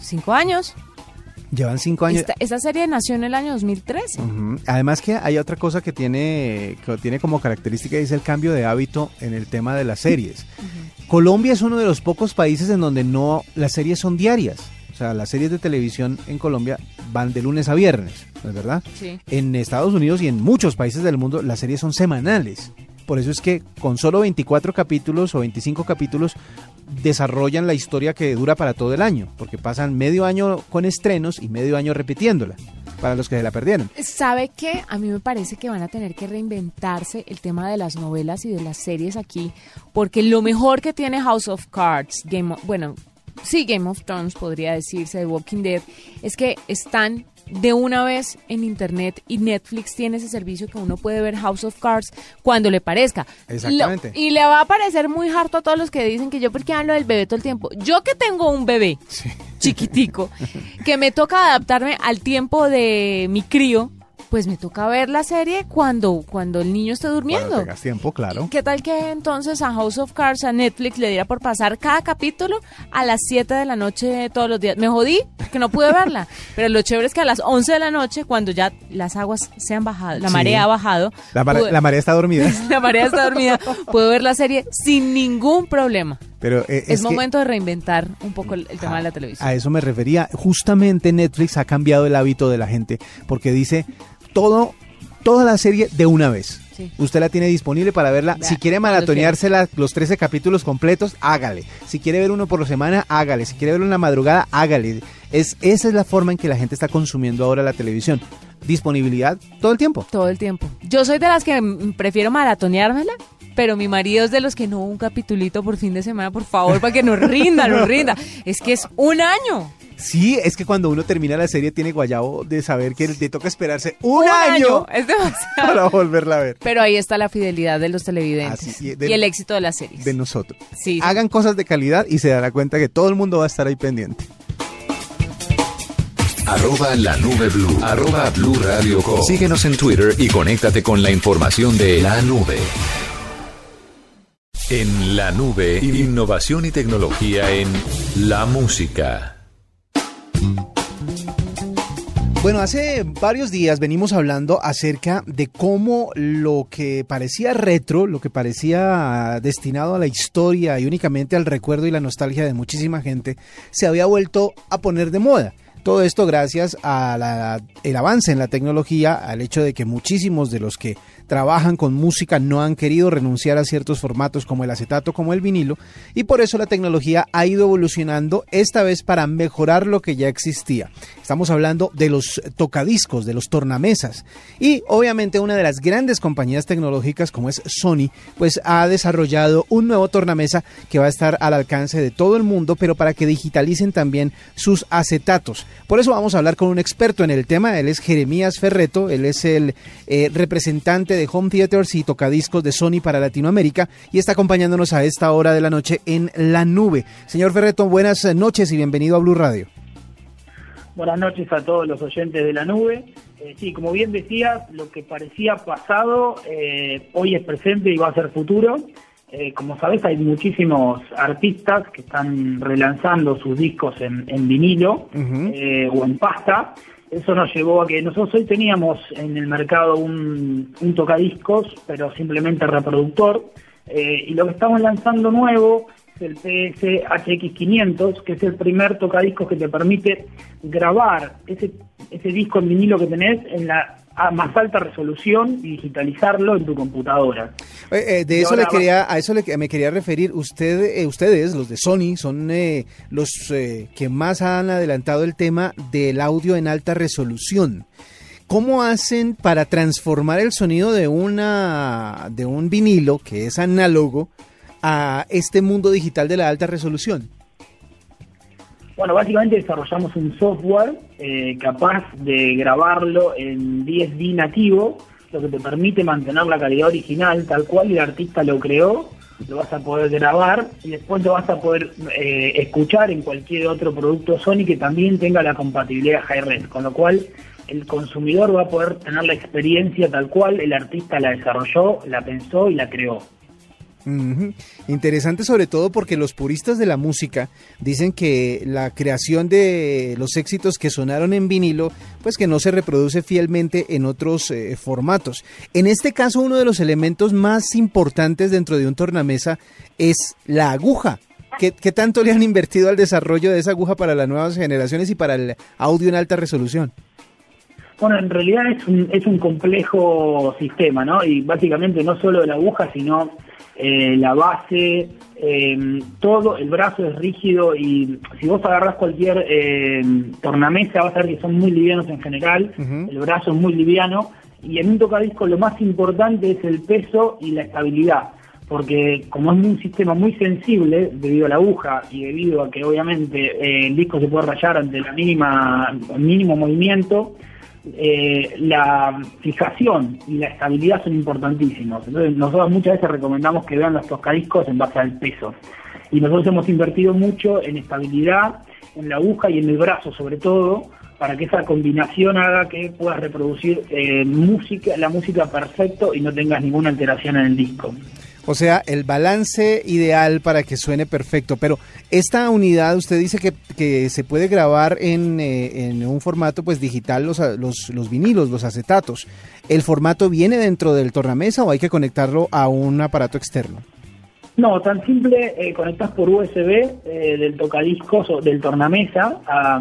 cinco años. Llevan cinco años. Esta, esta serie nació en el año 2013. Ujú. Además que hay otra cosa que tiene, que tiene como característica y es el cambio de hábito en el tema de las series. Colombia es uno de los pocos países en donde no las series son diarias. O sea, las series de televisión en Colombia van de lunes a viernes, ¿no es verdad? Sí. En Estados Unidos y en muchos países del mundo las series son semanales. Por eso es que con solo 24 capítulos o 25 capítulos desarrollan la historia que dura para todo el año, porque pasan medio año con estrenos y medio año repitiéndola, para los que se la perdieron. ¿Sabe qué? A mí me parece que van a tener que reinventarse el tema de las novelas y de las series aquí, porque lo mejor que tiene House of Cards, Game of- bueno, sí, Game of Thrones podría decirse, The Walking Dead, es que están de una vez en internet y Netflix tiene ese servicio que uno puede ver House of Cards cuando le parezca. Exactamente. Lo- y le va a parecer muy harto a todos los que dicen que yo porque hablo del bebé todo el tiempo. Yo que tengo un bebé chiquitico, que me toca adaptarme al tiempo de mi crío, pues me toca ver la serie cuando, cuando el niño esté Cuando durmiendo. tengas tiempo, claro. ¿Qué tal que entonces a House of Cards, a Netflix, le diera por pasar cada capítulo a las 7 de la noche todos los días? Me jodí que no pude verla, pero lo chévere es que a las 11 de la noche, cuando ya las aguas se han bajado, la Sí. marea ha bajado, La, mare- pude- la marea está dormida. la marea está dormida, puedo ver la serie sin ningún problema. Pero eh, Es, momento de reinventar un poco el, el tema de la televisión. a eso me refería. Justamente Netflix ha cambiado el hábito de la gente porque dice todo, toda la serie de una vez. Sí. Usted la tiene disponible para verla. Si quiere cuando maratoneársela los 13 capítulos completos, hágale. Si quiere ver uno por semana, hágale. Si quiere verlo en la madrugada, hágale. Es, esa es la forma en que la gente está consumiendo ahora la televisión. Disponibilidad todo el tiempo. Todo el tiempo. Yo soy de las que prefiero maratoneármela, pero mi marido es de los que no, un capitulito por fin de semana, por favor, para que nos rinda, nos rinda. Es que es un año. Sí, es que cuando uno termina la serie tiene guayabo de saber que le toca esperarse un, año, Es demasiado. para volverla a ver. Pero ahí está la fidelidad de los televidentes Así, y de- y el éxito de las series. De nosotros. Sí. Hagan cosas de calidad y se dará cuenta que todo el mundo va a estar ahí pendiente. Arroba la nube blue. Arroba blue radio com. Síguenos en Twitter y conéctate con la información de la nube. En la nube, innovación y tecnología en la música. Bueno, hace varios días venimos hablando acerca de cómo lo que parecía retro, lo que parecía destinado a la historia y únicamente al recuerdo y la nostalgia de muchísima gente, se había vuelto a poner de moda. Todo esto gracias al avance en la tecnología, al hecho de que muchísimos de los que trabajan con música no han querido renunciar a ciertos formatos como el acetato, como el vinilo, y por eso la tecnología ha ido evolucionando, esta vez para mejorar lo que ya existía. Estamos hablando de los tocadiscos, de los tornamesas, y obviamente una de las grandes compañías tecnológicas como es Sony, pues ha desarrollado un nuevo tornamesa que va a estar al alcance de todo el mundo, pero para que digitalicen también sus acetatos. Por eso vamos a hablar con un experto en el tema, él es Jeremías Ferreto, él es el eh, representante de Home Theaters y tocadiscos de Sony para Latinoamérica y está acompañándonos a esta hora de la noche en la nube. Señor Ferreto, buenas noches y bienvenido a Blue Radio. Buenas noches a todos los oyentes de la nube. Eh, sí, como bien decías, lo que parecía pasado eh, hoy es presente y va a ser futuro. Eh, como sabes, hay muchísimos artistas que están relanzando sus discos en, en vinilo Ujú. eh, o en pasta. Eso nos llevó a que nosotros hoy teníamos en el mercado un, un tocadiscos, pero simplemente reproductor. Eh, y lo que estamos lanzando nuevo es el PS HX500, que es el primer tocadiscos que te permite grabar ese, ese disco en vinilo que tenés en la a más alta resolución y digitalizarlo en tu computadora. Eh, eh, de eso le quería, a eso le, me quería referir. Usted, eh, ustedes, los de Sony, son eh, los eh, que más han adelantado el tema del audio en alta resolución. ¿cómo hacen para transformar el sonido de una de un vinilo que es análogo a este mundo digital de la alta resolución? Bueno, básicamente desarrollamos un software eh, capaz de grabarlo en 10D nativo, lo que te permite mantener la calidad original tal cual el artista lo creó, lo vas a poder grabar y después lo vas a poder eh, escuchar en cualquier otro producto Sony que también tenga la compatibilidad Hi-Res, con lo cual el consumidor va a poder tener la experiencia tal cual el artista la desarrolló, la pensó y la creó. Interesante sobre todo porque los puristas de la música dicen que la creación de los éxitos que sonaron en vinilo, pues que no se reproduce fielmente en otros eh, formatos. En este caso, uno de los elementos más importantes dentro de un tornamesa es la aguja. ¿Qué, qué tanto le han invertido al desarrollo de esa aguja para las nuevas generaciones y para el audio en alta resolución? Bueno, en realidad es un, es un complejo sistema, ¿no? Y básicamente no solo la aguja, sino eh, la base, eh, todo, el brazo es rígido y si vos agarrás cualquier eh, tornamesa vas a ver que son muy livianos en general, el brazo es muy liviano y en un tocadisco lo más importante es el peso y la estabilidad. Porque como es un sistema muy sensible debido a la aguja y debido a que obviamente eh, el disco se puede rayar ante la mínima mínimo movimiento, eh, la fijación y la estabilidad son importantísimos. Entonces, nosotros muchas veces recomendamos que vean los tocadiscos en base al peso. Y nosotros hemos invertido mucho en estabilidad, en la aguja y en el brazo, sobre todo, para que esa combinación haga que puedas reproducir eh, música, la música perfecto y no tengas ninguna alteración en el disco. O sea, el balance ideal para que suene perfecto. Pero esta unidad, usted dice que, que se puede grabar en, eh, en un formato pues digital los, los, los vinilos, los acetatos. ¿El formato viene dentro del tornamesa o hay que conectarlo a un aparato externo? No, tan simple, eh, conectas por USB eh, del tocadiscos o del tornamesa a,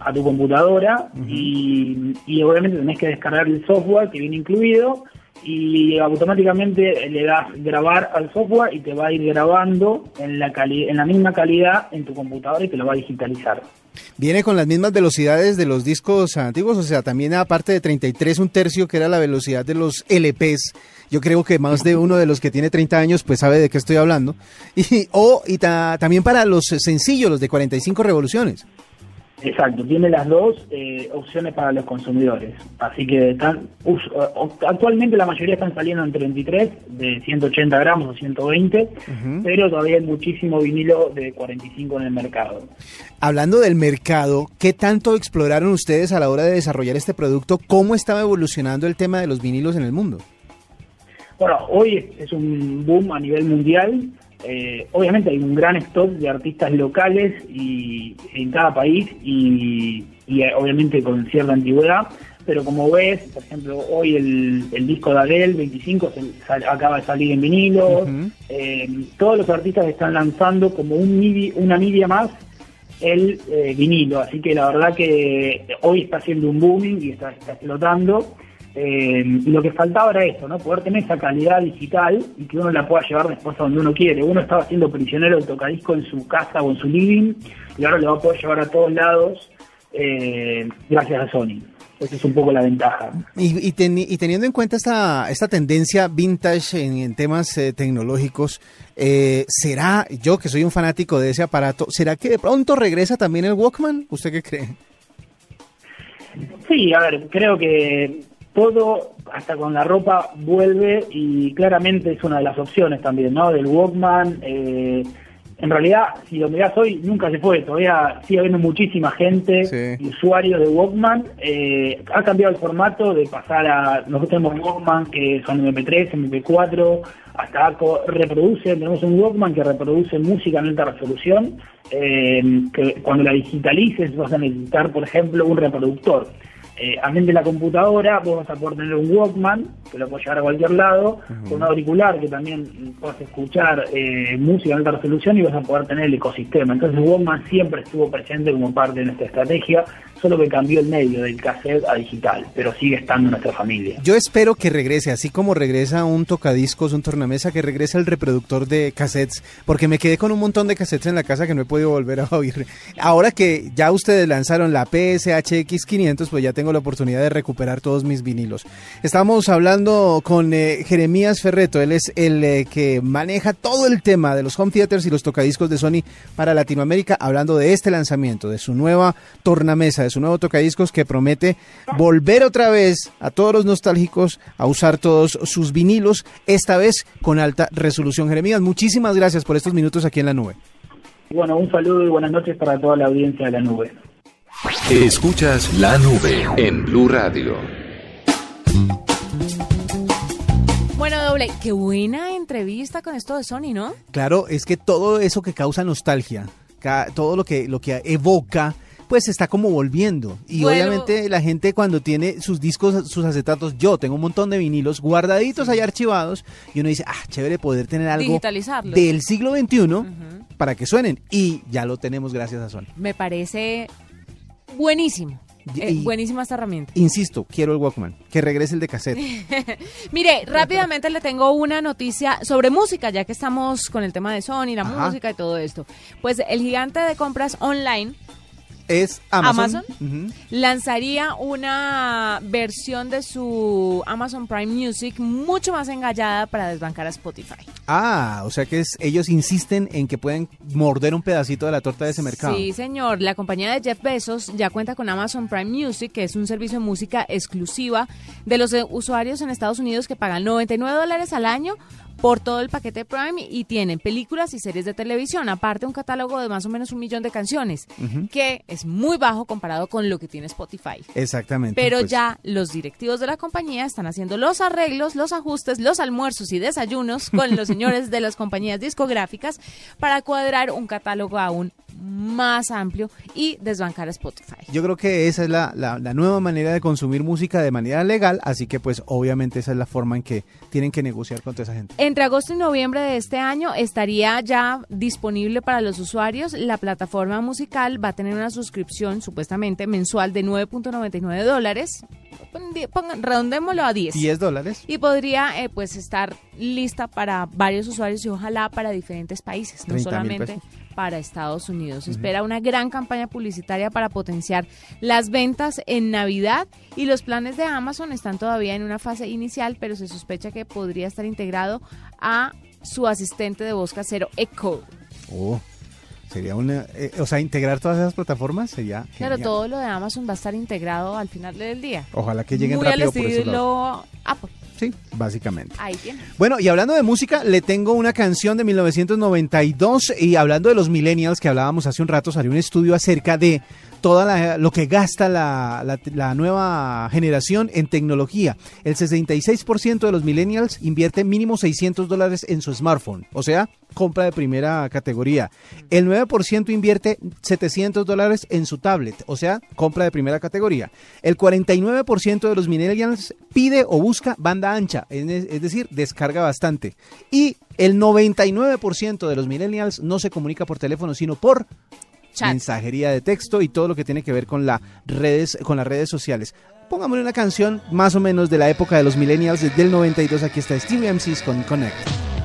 a tu computadora y, y obviamente tenés que descargar el software que viene incluido y automáticamente le das grabar al software y te va a ir grabando en la, cali en la misma calidad en tu computadora y te lo va a digitalizar. ¿Viene con las mismas velocidades de los discos antiguos? O sea, también aparte de 33, un tercio, que era la velocidad de los LPs. Yo creo que más de uno de los que tiene 30 años, pues sabe de qué estoy hablando. Y, o, y ta- también para los sencillos, los de 45 revoluciones. Exacto, tiene las dos eh, opciones para los consumidores. Así que están, us- o- actualmente la mayoría están saliendo en 33, de 180 gramos o 120, pero todavía hay muchísimo vinilo de 45 en el mercado. Hablando del mercado, ¿qué tanto exploraron ustedes a la hora de desarrollar este producto? ¿Cómo estaba evolucionando el tema de los vinilos en el mundo? Bueno, hoy es un boom a nivel mundial. Eh, obviamente hay un gran stock de artistas locales y en cada país y, y, eh, obviamente con cierta antigüedad. Pero como ves, por ejemplo, hoy el, el disco de Adele 25 se- sal- acaba de salir en vinilo. Eh, todos los artistas están lanzando como un midi- una media más el eh, vinilo. Así que la verdad que hoy está haciendo un booming y está, está explotando. Eh, y lo que faltaba era eso, ¿no? Poder tener esa calidad digital y que uno la pueda llevar después a donde uno quiere. Uno estaba siendo prisionero del tocadisco en su casa o en su living y ahora lo va a poder llevar a todos lados eh, gracias a Sony. Esa es un poco la ventaja. Y, y teni- y teniendo en cuenta esta, esta tendencia vintage en, en temas eh, tecnológicos, eh, ¿será, yo que soy un fanático de ese aparato, ¿será que de pronto regresa también el Walkman? ¿Usted qué cree? Sí, a ver, creo que todo, hasta con la ropa, vuelve y claramente es una de las opciones también, ¿no? Del Walkman. eh, en realidad, si lo mirás hoy, nunca se fue. Todavía sigue habiendo muchísima gente Sí. usuarios de Walkman. Eh, ha cambiado el formato de pasar a. Nosotros tenemos Walkman que son MP3, MP4, hasta ACO, reproduce. Tenemos un Walkman que reproduce música en alta resolución. eh, que cuando la digitalices vas a necesitar, por ejemplo, un reproductor. Eh, amén de la computadora, vos vas a poder tener un Walkman, que lo puedes llevar a cualquier lado, con un auricular que también puedes escuchar eh, música en alta resolución y vas a poder tener el ecosistema. Entonces Walkman siempre estuvo presente como parte de nuestra estrategia, solo que cambió el medio del cassette a digital, pero sigue estando en nuestra familia. Yo espero que regrese, así como regresa un tocadiscos, un tornamesa, que regrese el reproductor de cassettes, porque me quedé con un montón de cassettes en la casa que no he podido volver a oír. Ahora que ya ustedes lanzaron la PSHX 500, pues ya tengo la oportunidad de recuperar todos mis vinilos. Estamos hablando con eh, Jeremías Ferreto, él es el eh, que maneja todo el tema de los home theaters y los tocadiscos de Sony para Latinoamérica, hablando de este lanzamiento, de su nueva tornamesa, de su nuevo tocadiscos que promete volver otra vez a todos los nostálgicos a usar todos sus vinilos, esta vez con alta resolución. Jeremías, muchísimas gracias por estos minutos aquí en la nube. Bueno, un saludo y buenas noches para toda la audiencia de la nube. Escuchas la nube en Blue Radio. Bueno, doble, qué buena entrevista con esto de Sony, ¿no? Claro, es que todo eso que causa nostalgia, todo lo que, lo que evoca, pues está como volviendo. Y Bueno. obviamente la gente cuando tiene sus discos, sus acetatos, yo tengo un montón de vinilos guardaditos ahí archivados, y uno dice, ah, chévere poder tener algo del siglo XXI para que suenen. Y ya lo tenemos gracias a Sony. Me parece buenísimo. Eh, buenísima esta herramienta. Insisto, quiero el Walkman, que regrese el de cassette. Mire, rápidamente le tengo una noticia sobre música, ya que estamos con el tema de Sony, la Ajá. música y todo esto. Pues el gigante de compras online Es Amazon. Amazon. Lanzaría una versión de su Amazon Prime Music mucho más engallada para desbancar a Spotify. Ah, o sea que es, ellos insisten en que pueden morder un pedacito de la torta de ese mercado. Sí, señor. La compañía de Jeff Bezos ya cuenta con Amazon Prime Music, que es un servicio de música exclusiva de los usuarios en Estados Unidos que pagan 99 dólares al año por todo el paquete Prime y tienen películas y series de televisión, aparte un catálogo de más o menos un millón de canciones, que es muy bajo comparado con lo que tiene Spotify. Exactamente. Pero pues, ya los directivos de la compañía están haciendo los arreglos, los ajustes, los almuerzos y desayunos con los señores de las compañías discográficas para cuadrar un catálogo aún más amplio y desbancar a Spotify. Yo creo que esa es la, la- la nueva manera de consumir música de manera legal, así que pues obviamente esa es la forma en que tienen que negociar con toda esa gente. Entre agosto y noviembre de este año estaría ya disponible para los usuarios. La plataforma musical va a tener una suscripción supuestamente mensual de 9.99 dólares. Pongan- Redondémoslo a 10. 10 dólares. y podría eh, pues estar lista para varios usuarios y ojalá para diferentes países, no 30.000 solamente pesos. Para Estados Unidos. Se Espera una gran campaña publicitaria para potenciar las ventas en Navidad y los planes de Amazon están todavía en una fase inicial, pero se sospecha que podría estar integrado a su asistente de voz casero Echo. Oh, sería una... eh, o sea, integrar todas esas plataformas sería... Claro, genial. todo lo de Amazon va a estar integrado al final del día. Ojalá que lleguen Muy rápido por ese lado. Apple. Sí, básicamente. Ahí tiene. Bueno, y hablando de música, le tengo una canción de 1992 y hablando de los millennials que hablábamos hace un rato, salió un estudio acerca de toda la- lo que gasta la, nueva generación en tecnología. El 66% de los millennials invierte mínimo 600 dólares en su smartphone, o sea, compra de primera categoría. El 9% invierte 700 dólares en su tablet, o sea, compra de primera categoría. El 49% de los millennials pide o busca banda ancha, es decir, descarga bastante. Y el 99% de los millennials no se comunica por teléfono, sino por Mensajería de texto y todo lo que tiene que ver con, la redes, con las redes sociales. Pongámosle una canción más o menos de la época de los millennials, desde el 92. Aquí está Stevie MCs con Connect.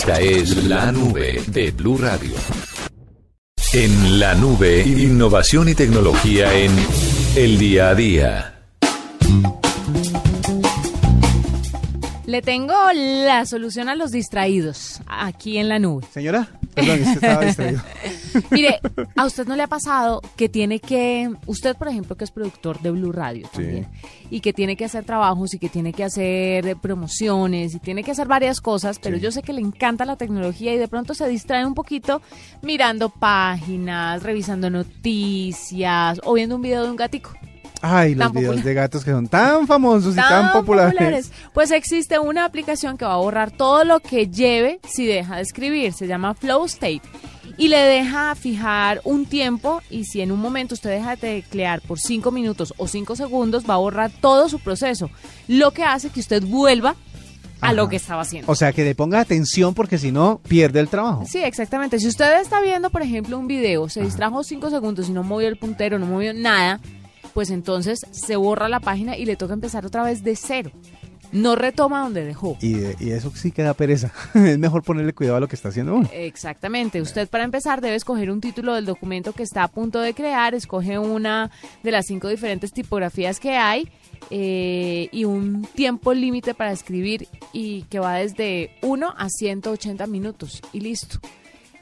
Esta es la nube de Blue Radio. En la nube, innovación y tecnología en el día a día. Le tengo la solución a los distraídos aquí en la nube. Señora, perdón, estaba distraído. Mire, ¿a usted no le ha pasado que tiene que, usted por ejemplo que es productor de Blue Radio también, y que tiene que hacer trabajos y que tiene que hacer eh, promociones y tiene que hacer varias cosas, pero yo sé que le encanta la tecnología y de pronto se distrae un poquito mirando páginas, revisando noticias o viendo un video de un gatico? Ay, los videos popular. de gatos que son tan famosos y tan, tan populares. Pues existe una aplicación que va a borrar todo lo que lleve si deja de escribir. Se llama Flow State. Y le deja fijar un tiempo y si en un momento usted deja de teclear por 5 minutos o 5 segundos, va a borrar todo su proceso. Lo que hace que usted vuelva a Ajá. lo que estaba haciendo. O sea, que le ponga atención porque si no, pierde el trabajo. Sí, exactamente. Si usted está viendo, por ejemplo, un video, se distrajo 5 segundos y no movió el puntero, no movió nada, pues entonces se borra la página y le toca empezar otra vez de cero. No retoma donde dejó. Y, de- y eso sí queda pereza. es mejor ponerle cuidado a lo que está haciendo uno. Exactamente. Usted para empezar debe escoger un título del documento que está a punto de crear, escoge una de las cinco diferentes tipografías que hay eh, y un tiempo límite para escribir y que va desde 1 a 180 minutos y listo.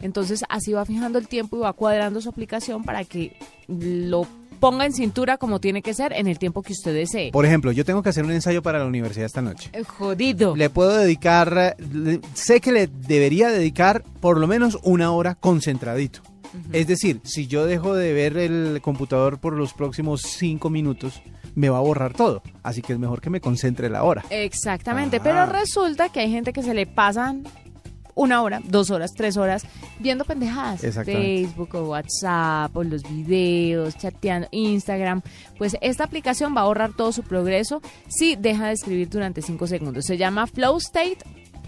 Entonces así va fijando el tiempo y va cuadrando su aplicación para que lo ponga en cintura como tiene que ser en el tiempo que usted desee. Por ejemplo, yo tengo que hacer un ensayo para la universidad esta noche. Eh, Jodido. Le puedo dedicar, le- sé que le debería dedicar por lo menos una hora concentradito. Es decir, si yo dejo de ver el computador por los próximos cinco minutos, me va a borrar todo. Así que es mejor que me concentre la hora. Exactamente, Ah. pero resulta que hay gente que se le pasan una hora, dos horas, tres horas viendo pendejadas. Facebook o WhatsApp o los videos, chateando, Instagram. Pues esta aplicación va a ahorrar todo su progreso si deja de escribir durante cinco segundos. Se llama Flow State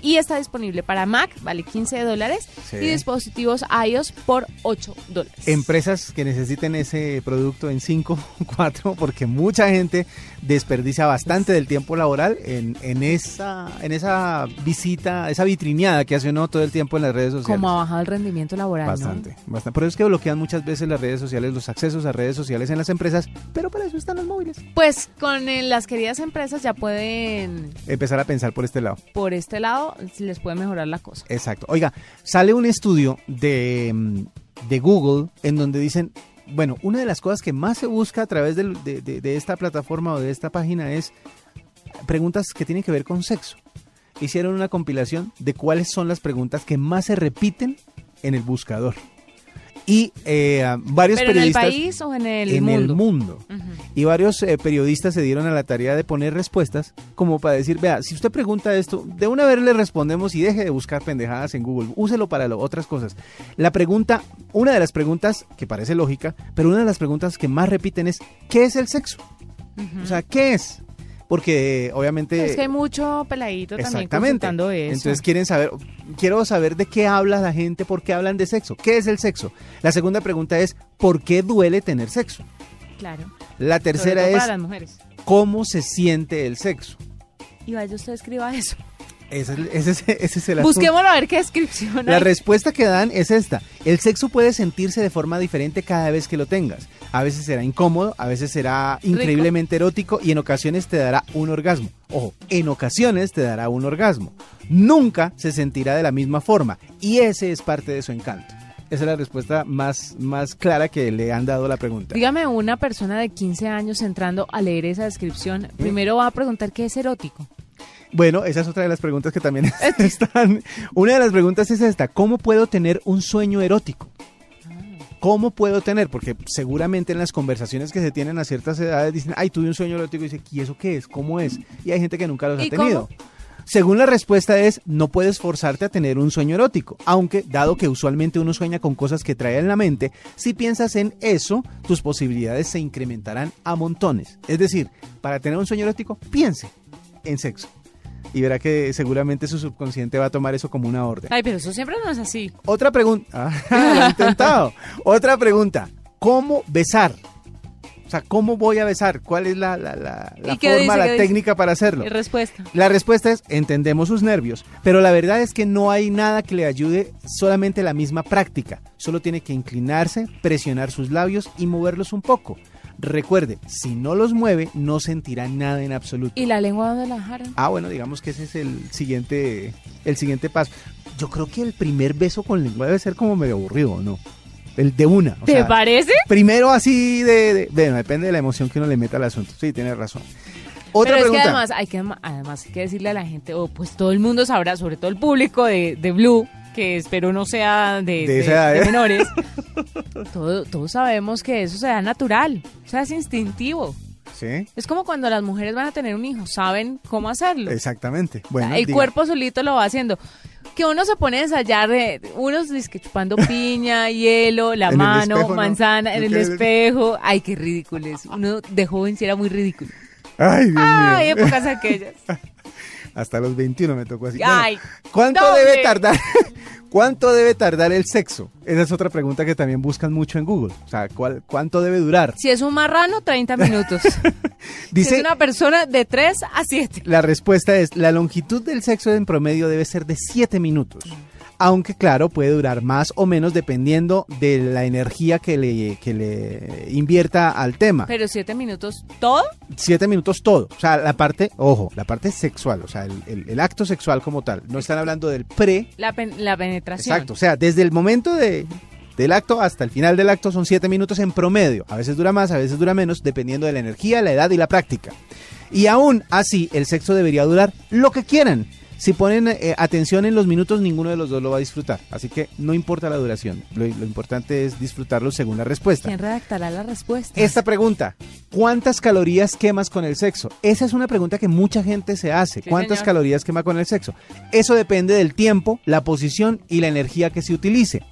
y está disponible para Mac, vale 15 dólares, Sí. y dispositivos iOS por 8 dólares. Empresas que necesiten ese producto en 5, 4, porque mucha gente desperdicia bastante del tiempo laboral en, en, esa, en esa visita, esa vitrineada que hace uno todo el tiempo en las redes sociales. Como ha bajado el rendimiento laboral, ¿no? Bastante, bastante. Por eso es que bloquean muchas veces las redes sociales, los accesos a redes sociales en las empresas, pero para eso están los móviles. Pues con eh, las queridas empresas ya pueden Empezar a pensar por este lado. por este lado les puede mejorar la cosa. Exacto. Oiga, sale un estudio de, de Google en donde dicen, bueno, una de las cosas que más se busca a través de- de esta plataforma o de esta página es preguntas que tienen que ver con sexo. Hicieron una compilación de cuáles son las preguntas que más se repiten en el buscador. Y eh, varios ¿Pero en el periodistas... país o en el en mundo? el mundo. Y varios eh, periodistas se dieron a la tarea de poner respuestas como para decir, vea, si usted pregunta esto, de una vez le respondemos y deje de buscar pendejadas en Google, úselo para lo- otras cosas. La pregunta, una de las preguntas que parece lógica, pero una de las preguntas que más repiten es, ¿qué es el sexo? O sea, ¿qué es? Porque obviamente... Es que hay mucho peladito también Exactamente. consultando eso. Entonces quieren saber, quiero saber de qué habla la gente, por qué hablan de sexo, qué es el sexo. La segunda pregunta es, ¿por qué duele tener sexo? claro. La tercera es, para las mujeres. ¿cómo se siente el sexo? Y vaya usted escriba eso. Ese, es- ese es- ese es el asunto. Busquémoslo a ver qué descripción La hay. respuesta que dan es esta. El sexo puede sentirse de forma diferente cada vez que lo tengas. A veces será incómodo, a veces será increíblemente erótico y en ocasiones te dará un orgasmo. Ojo, en ocasiones te dará un orgasmo. Nunca se sentirá de la misma forma y ese es parte de su encanto. Esa es la respuesta más, más clara que le han dado a la pregunta. Dígame una persona de 15 años entrando a leer esa descripción, primero va a preguntar qué es erótico. Bueno, esa es otra de las preguntas que también están. Una de las preguntas es esta: ¿Cómo puedo tener un sueño erótico? ¿Cómo puedo tener? Porque seguramente en las conversaciones que se tienen a ciertas edades dicen, ay, tuve un sueño erótico y dice, ¿y eso qué es? ¿Cómo es? Y hay gente que nunca los ha ¿Y tenido. cómo? Según la respuesta es, no puedes forzarte a tener un sueño erótico, aunque dado que usualmente uno sueña con cosas que trae en la mente, si piensas en eso, tus posibilidades se incrementarán a montones. Es decir, para tener un sueño erótico, piense en sexo. Y verá que seguramente su subconsciente va a tomar eso como una orden. Ay, pero eso siempre no es así. Otra pregunta. Ah, lo he intentado. Otra pregunta. ¿Cómo besar? O sea, ¿cómo voy a besar? ¿Cuál es la, la, la- la ¿Y qué forma, dice? la técnica para hacerlo? Respuesta. La respuesta es, entendemos sus nervios, pero la verdad es que no hay nada que le ayude, solamente la misma práctica. Solo tiene que inclinarse, presionar sus labios y moverlos un poco. Recuerde, si no los mueve, no sentirá nada en absoluto. ¿Y la lengua dónde la jaran? Ah, bueno, digamos que ese es el siguiente, el siguiente paso. Yo creo que el primer beso con lengua debe ser como medio aburrido, ¿o ¿no? El de una. o ¿Te sea, parece? Primero así de, de- Bueno, depende de la emoción que uno le meta al asunto. Sí, tienes razón. Otra Pero es pregunta. que además hay que, además hay que decirle a la gente, o pues todo el mundo sabrá, sobre todo el público de, de Blue, que espero no sea de, De ¿eh? menores, todo- todos sabemos que eso se da natural, o sea, es instintivo. Sí, Es como cuando las mujeres van a tener un hijo, saben cómo hacerlo. exactamente. Bueno, el diga. cuerpo solito lo va haciendo. Que uno se pone a ensayar de unos dizque chupando piña, hielo, la En mano, espejo, ¿no? manzana, en ¿No el espejo. Ay, qué ridículo es. Uno de joven sí era muy ridículo. Ay, Dios Ay, mío. épocas aquellas. Hasta los 21 me tocó así. Ay, Bueno, ¿Cuánto doble. debe tardar? ¿Cuánto debe tardar el sexo? Esa es otra pregunta que también buscan mucho en Google. O sea, ¿cuál- ¿cuánto debe durar? Si es un marrano, 30 minutos. si Dice, es una persona de 3 a 7. La respuesta es, la longitud del sexo en promedio debe ser de 7 minutos. Aunque claro, puede durar más o menos dependiendo de la energía que le, que le invierta al tema. Pero 7 minutos, ¿todo? 7 minutos todo. O sea, la parte, ojo, la parte sexual, o sea, el, el- el acto sexual como tal. No están hablando del pre. La, pen- la penetración. Exacto. O sea, desde el momento de, del acto hasta el final del acto son 7 minutos en promedio. A veces dura más, a veces dura menos, dependiendo de la energía, la edad y la práctica. Y aún así, el sexo debería durar lo que quieran. Si ponen eh, atención en los minutos, ninguno de los dos lo va a disfrutar. Así que no importa la duración. Lo, lo importante es disfrutarlo según la respuesta. ¿Quién redactará la respuesta? Esta pregunta, ¿cuántas calorías quemas con el sexo? Esa es una pregunta que mucha gente se hace. Sí, ¿Cuántas señor. calorías quema con el sexo? Eso depende del tiempo, la posición y la energía que se utilice.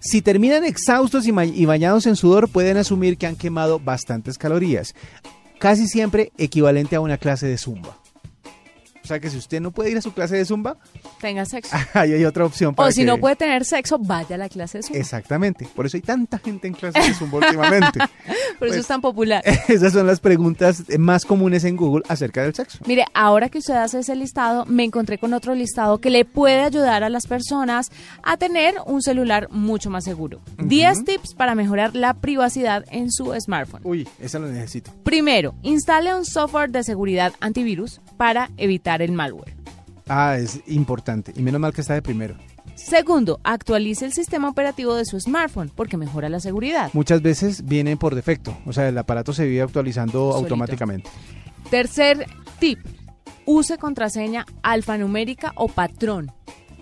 Si terminan exhaustos y bañados en sudor, pueden asumir que han quemado bastantes calorías. Casi siempre equivalente a una clase de zumba. O sea que si usted no puede ir a su clase de zumba, Tenga sexo. ahí hay otra opción para O si que- no puede tener sexo, vaya a la clase de Zumba. Exactamente. Por eso hay tanta gente en clases de zumba últimamente. Por eso pues- es tan popular. Esas son las preguntas más comunes en Google acerca del sexo. Mire, ahora que usted hace ese listado, me encontré con otro listado que le puede ayudar a las personas a tener un celular mucho más seguro. 10 tips para mejorar la privacidad en su smartphone. Uy, esa lo necesito. Primero, instale un software de seguridad antivirus para evitar el malware. Ah, es importante. Y menos mal que está de primero. Segundo, actualice el sistema operativo de su smartphone porque mejora la seguridad. Muchas veces viene por defecto. O sea, el aparato se vive actualizando Solito. automáticamente. Tercer tip, use contraseña alfanumérica o patrón.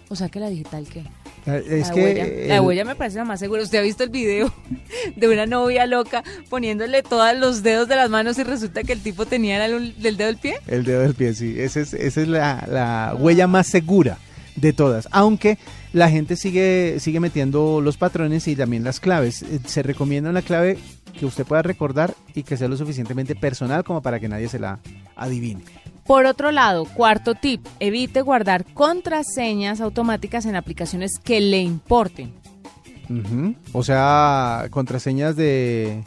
O sea que la digital, ¿qué? Es la, que huella. la huella me parece la más segura. ¿Usted ha visto el video de una novia loca poniéndole todos los dedos de las manos y resulta que el tipo tenía el del dedo del pie? el dedo del pie, sí. Ese es- esa es la, la huella más segura de todas. Aunque la gente sigue, sigue metiendo los patrones y también las claves. Eh, Se recomienda una clave que usted pueda recordar y que sea lo suficientemente personal como para que nadie se la adivine. Por otro lado, cuarto tip, evite guardar contraseñas automáticas en aplicaciones que le importen. O sea, contraseñas de,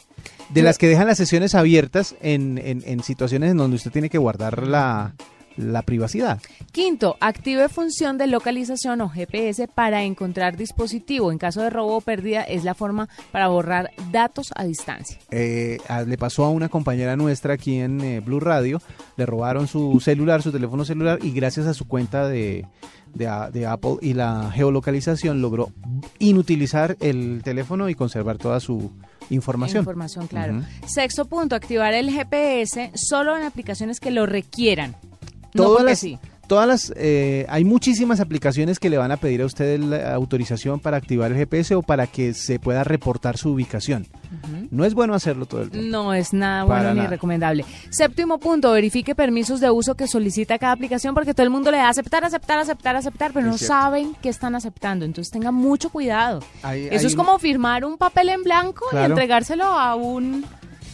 de las que dejan las sesiones abiertas en, en- en situaciones en donde usted tiene que guardar la, la privacidad. Quinto, active función de localización o GPS para encontrar dispositivo. En caso de robo o pérdida es la forma para borrar datos a distancia. Eh, a- le pasó a una compañera nuestra aquí en eh, Blue Radio, le robaron su celular, su teléfono celular y gracias a su cuenta de, de, a- de Apple y la geolocalización logró inutilizar el teléfono y conservar toda su información. Información, claro. Sexto punto, activar el GPS solo en aplicaciones que lo requieran. No Todas las, sí. todas las, eh, hay muchísimas aplicaciones que le van a pedir a usted la autorización para activar el GPS o para que se pueda reportar su ubicación. No es bueno hacerlo todo el tiempo. No es nada Para bueno ni nada. recomendable. Séptimo punto, verifique permisos de uso que solicita cada aplicación porque todo el mundo le da aceptar, aceptar, aceptar, aceptar, pero Es no cierto. saben qué están aceptando. Entonces tenga mucho cuidado. Hay- Eso hay es como firmar un papel en blanco y entregárselo a un...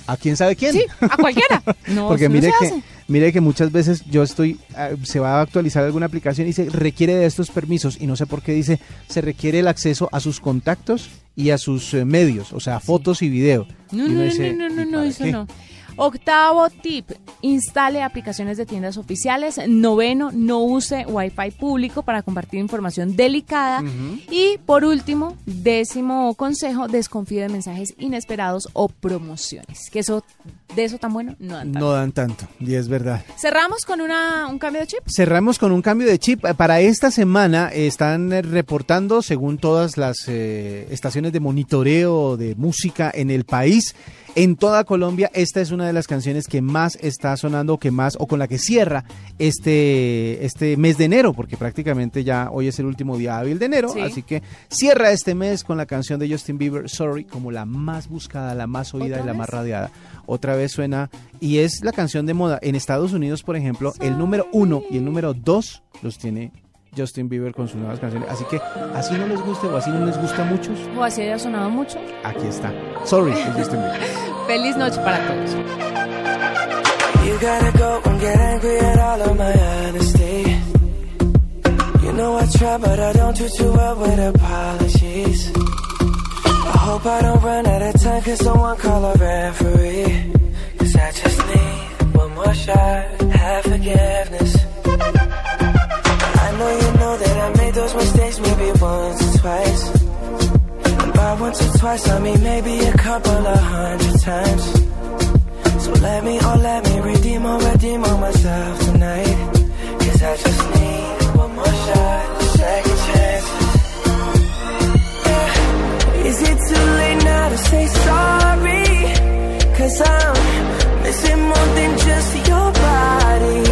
¿A quién sabe quién? Sí, a cualquiera. No, Porque no mire se que, hace. Mire que muchas veces yo estoy, ah, se va a actualizar alguna aplicación y se requiere de estos permisos y no sé por qué dice, se requiere el acceso a sus contactos y a sus eh, medios, o sea, fotos y video. No, no, dice, no, no, no, ¿y no, para eso no. Octavo tip, instale aplicaciones de tiendas oficiales. Noveno, no use Wi-Fi público para compartir información delicada. Y por último, décimo consejo, desconfíe de mensajes inesperados o promociones. Que eso, de eso tan bueno, no dan tanto. No dan tanto, y es verdad. Cerramos con una, un cambio de chip. Cerramos con un cambio de chip. Para esta semana eh, están eh, reportando, según todas las eh, estaciones de monitoreo de música en el país, en toda Colombia, esta es una de las canciones que más está sonando, que más o con la que cierra este este mes de enero, porque prácticamente ya hoy es el último día hábil de enero, Sí. así que cierra este mes con la canción de Justin Bieber, Sorry, como la más buscada, la más oída y ¿Otra la más radiada. Otra vez suena y es la canción de moda. En Estados Unidos, por ejemplo, el número uno y el número dos los tiene Justin Bieber con sus nuevas canciones. Así que así no les guste o así no les gusta a muchos, O así haya sonado mucho. aquí está. Sorry, Justin Bieber. Feliz noche para todos. You gotta go and get angry at all of my honesty. You know I try, but I don't do too well with apologies. I hope I don't run out of time, cause someone call a referee. Cause I just need one more shot, have forgiveness. Know you know that I made those mistakes maybe once or twice. And by once or twice, I mean maybe a couple of hundred times. So let me, oh let me redeem or redeem on myself tonight Cause I just need one more shot, second chance yeah. Is it too late now to say sorry? Cause I'm missing more than just your body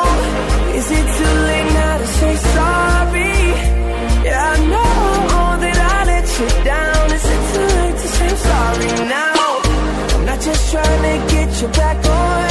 you down. Is it too late to say sorry now? I'm not just trying to get you back on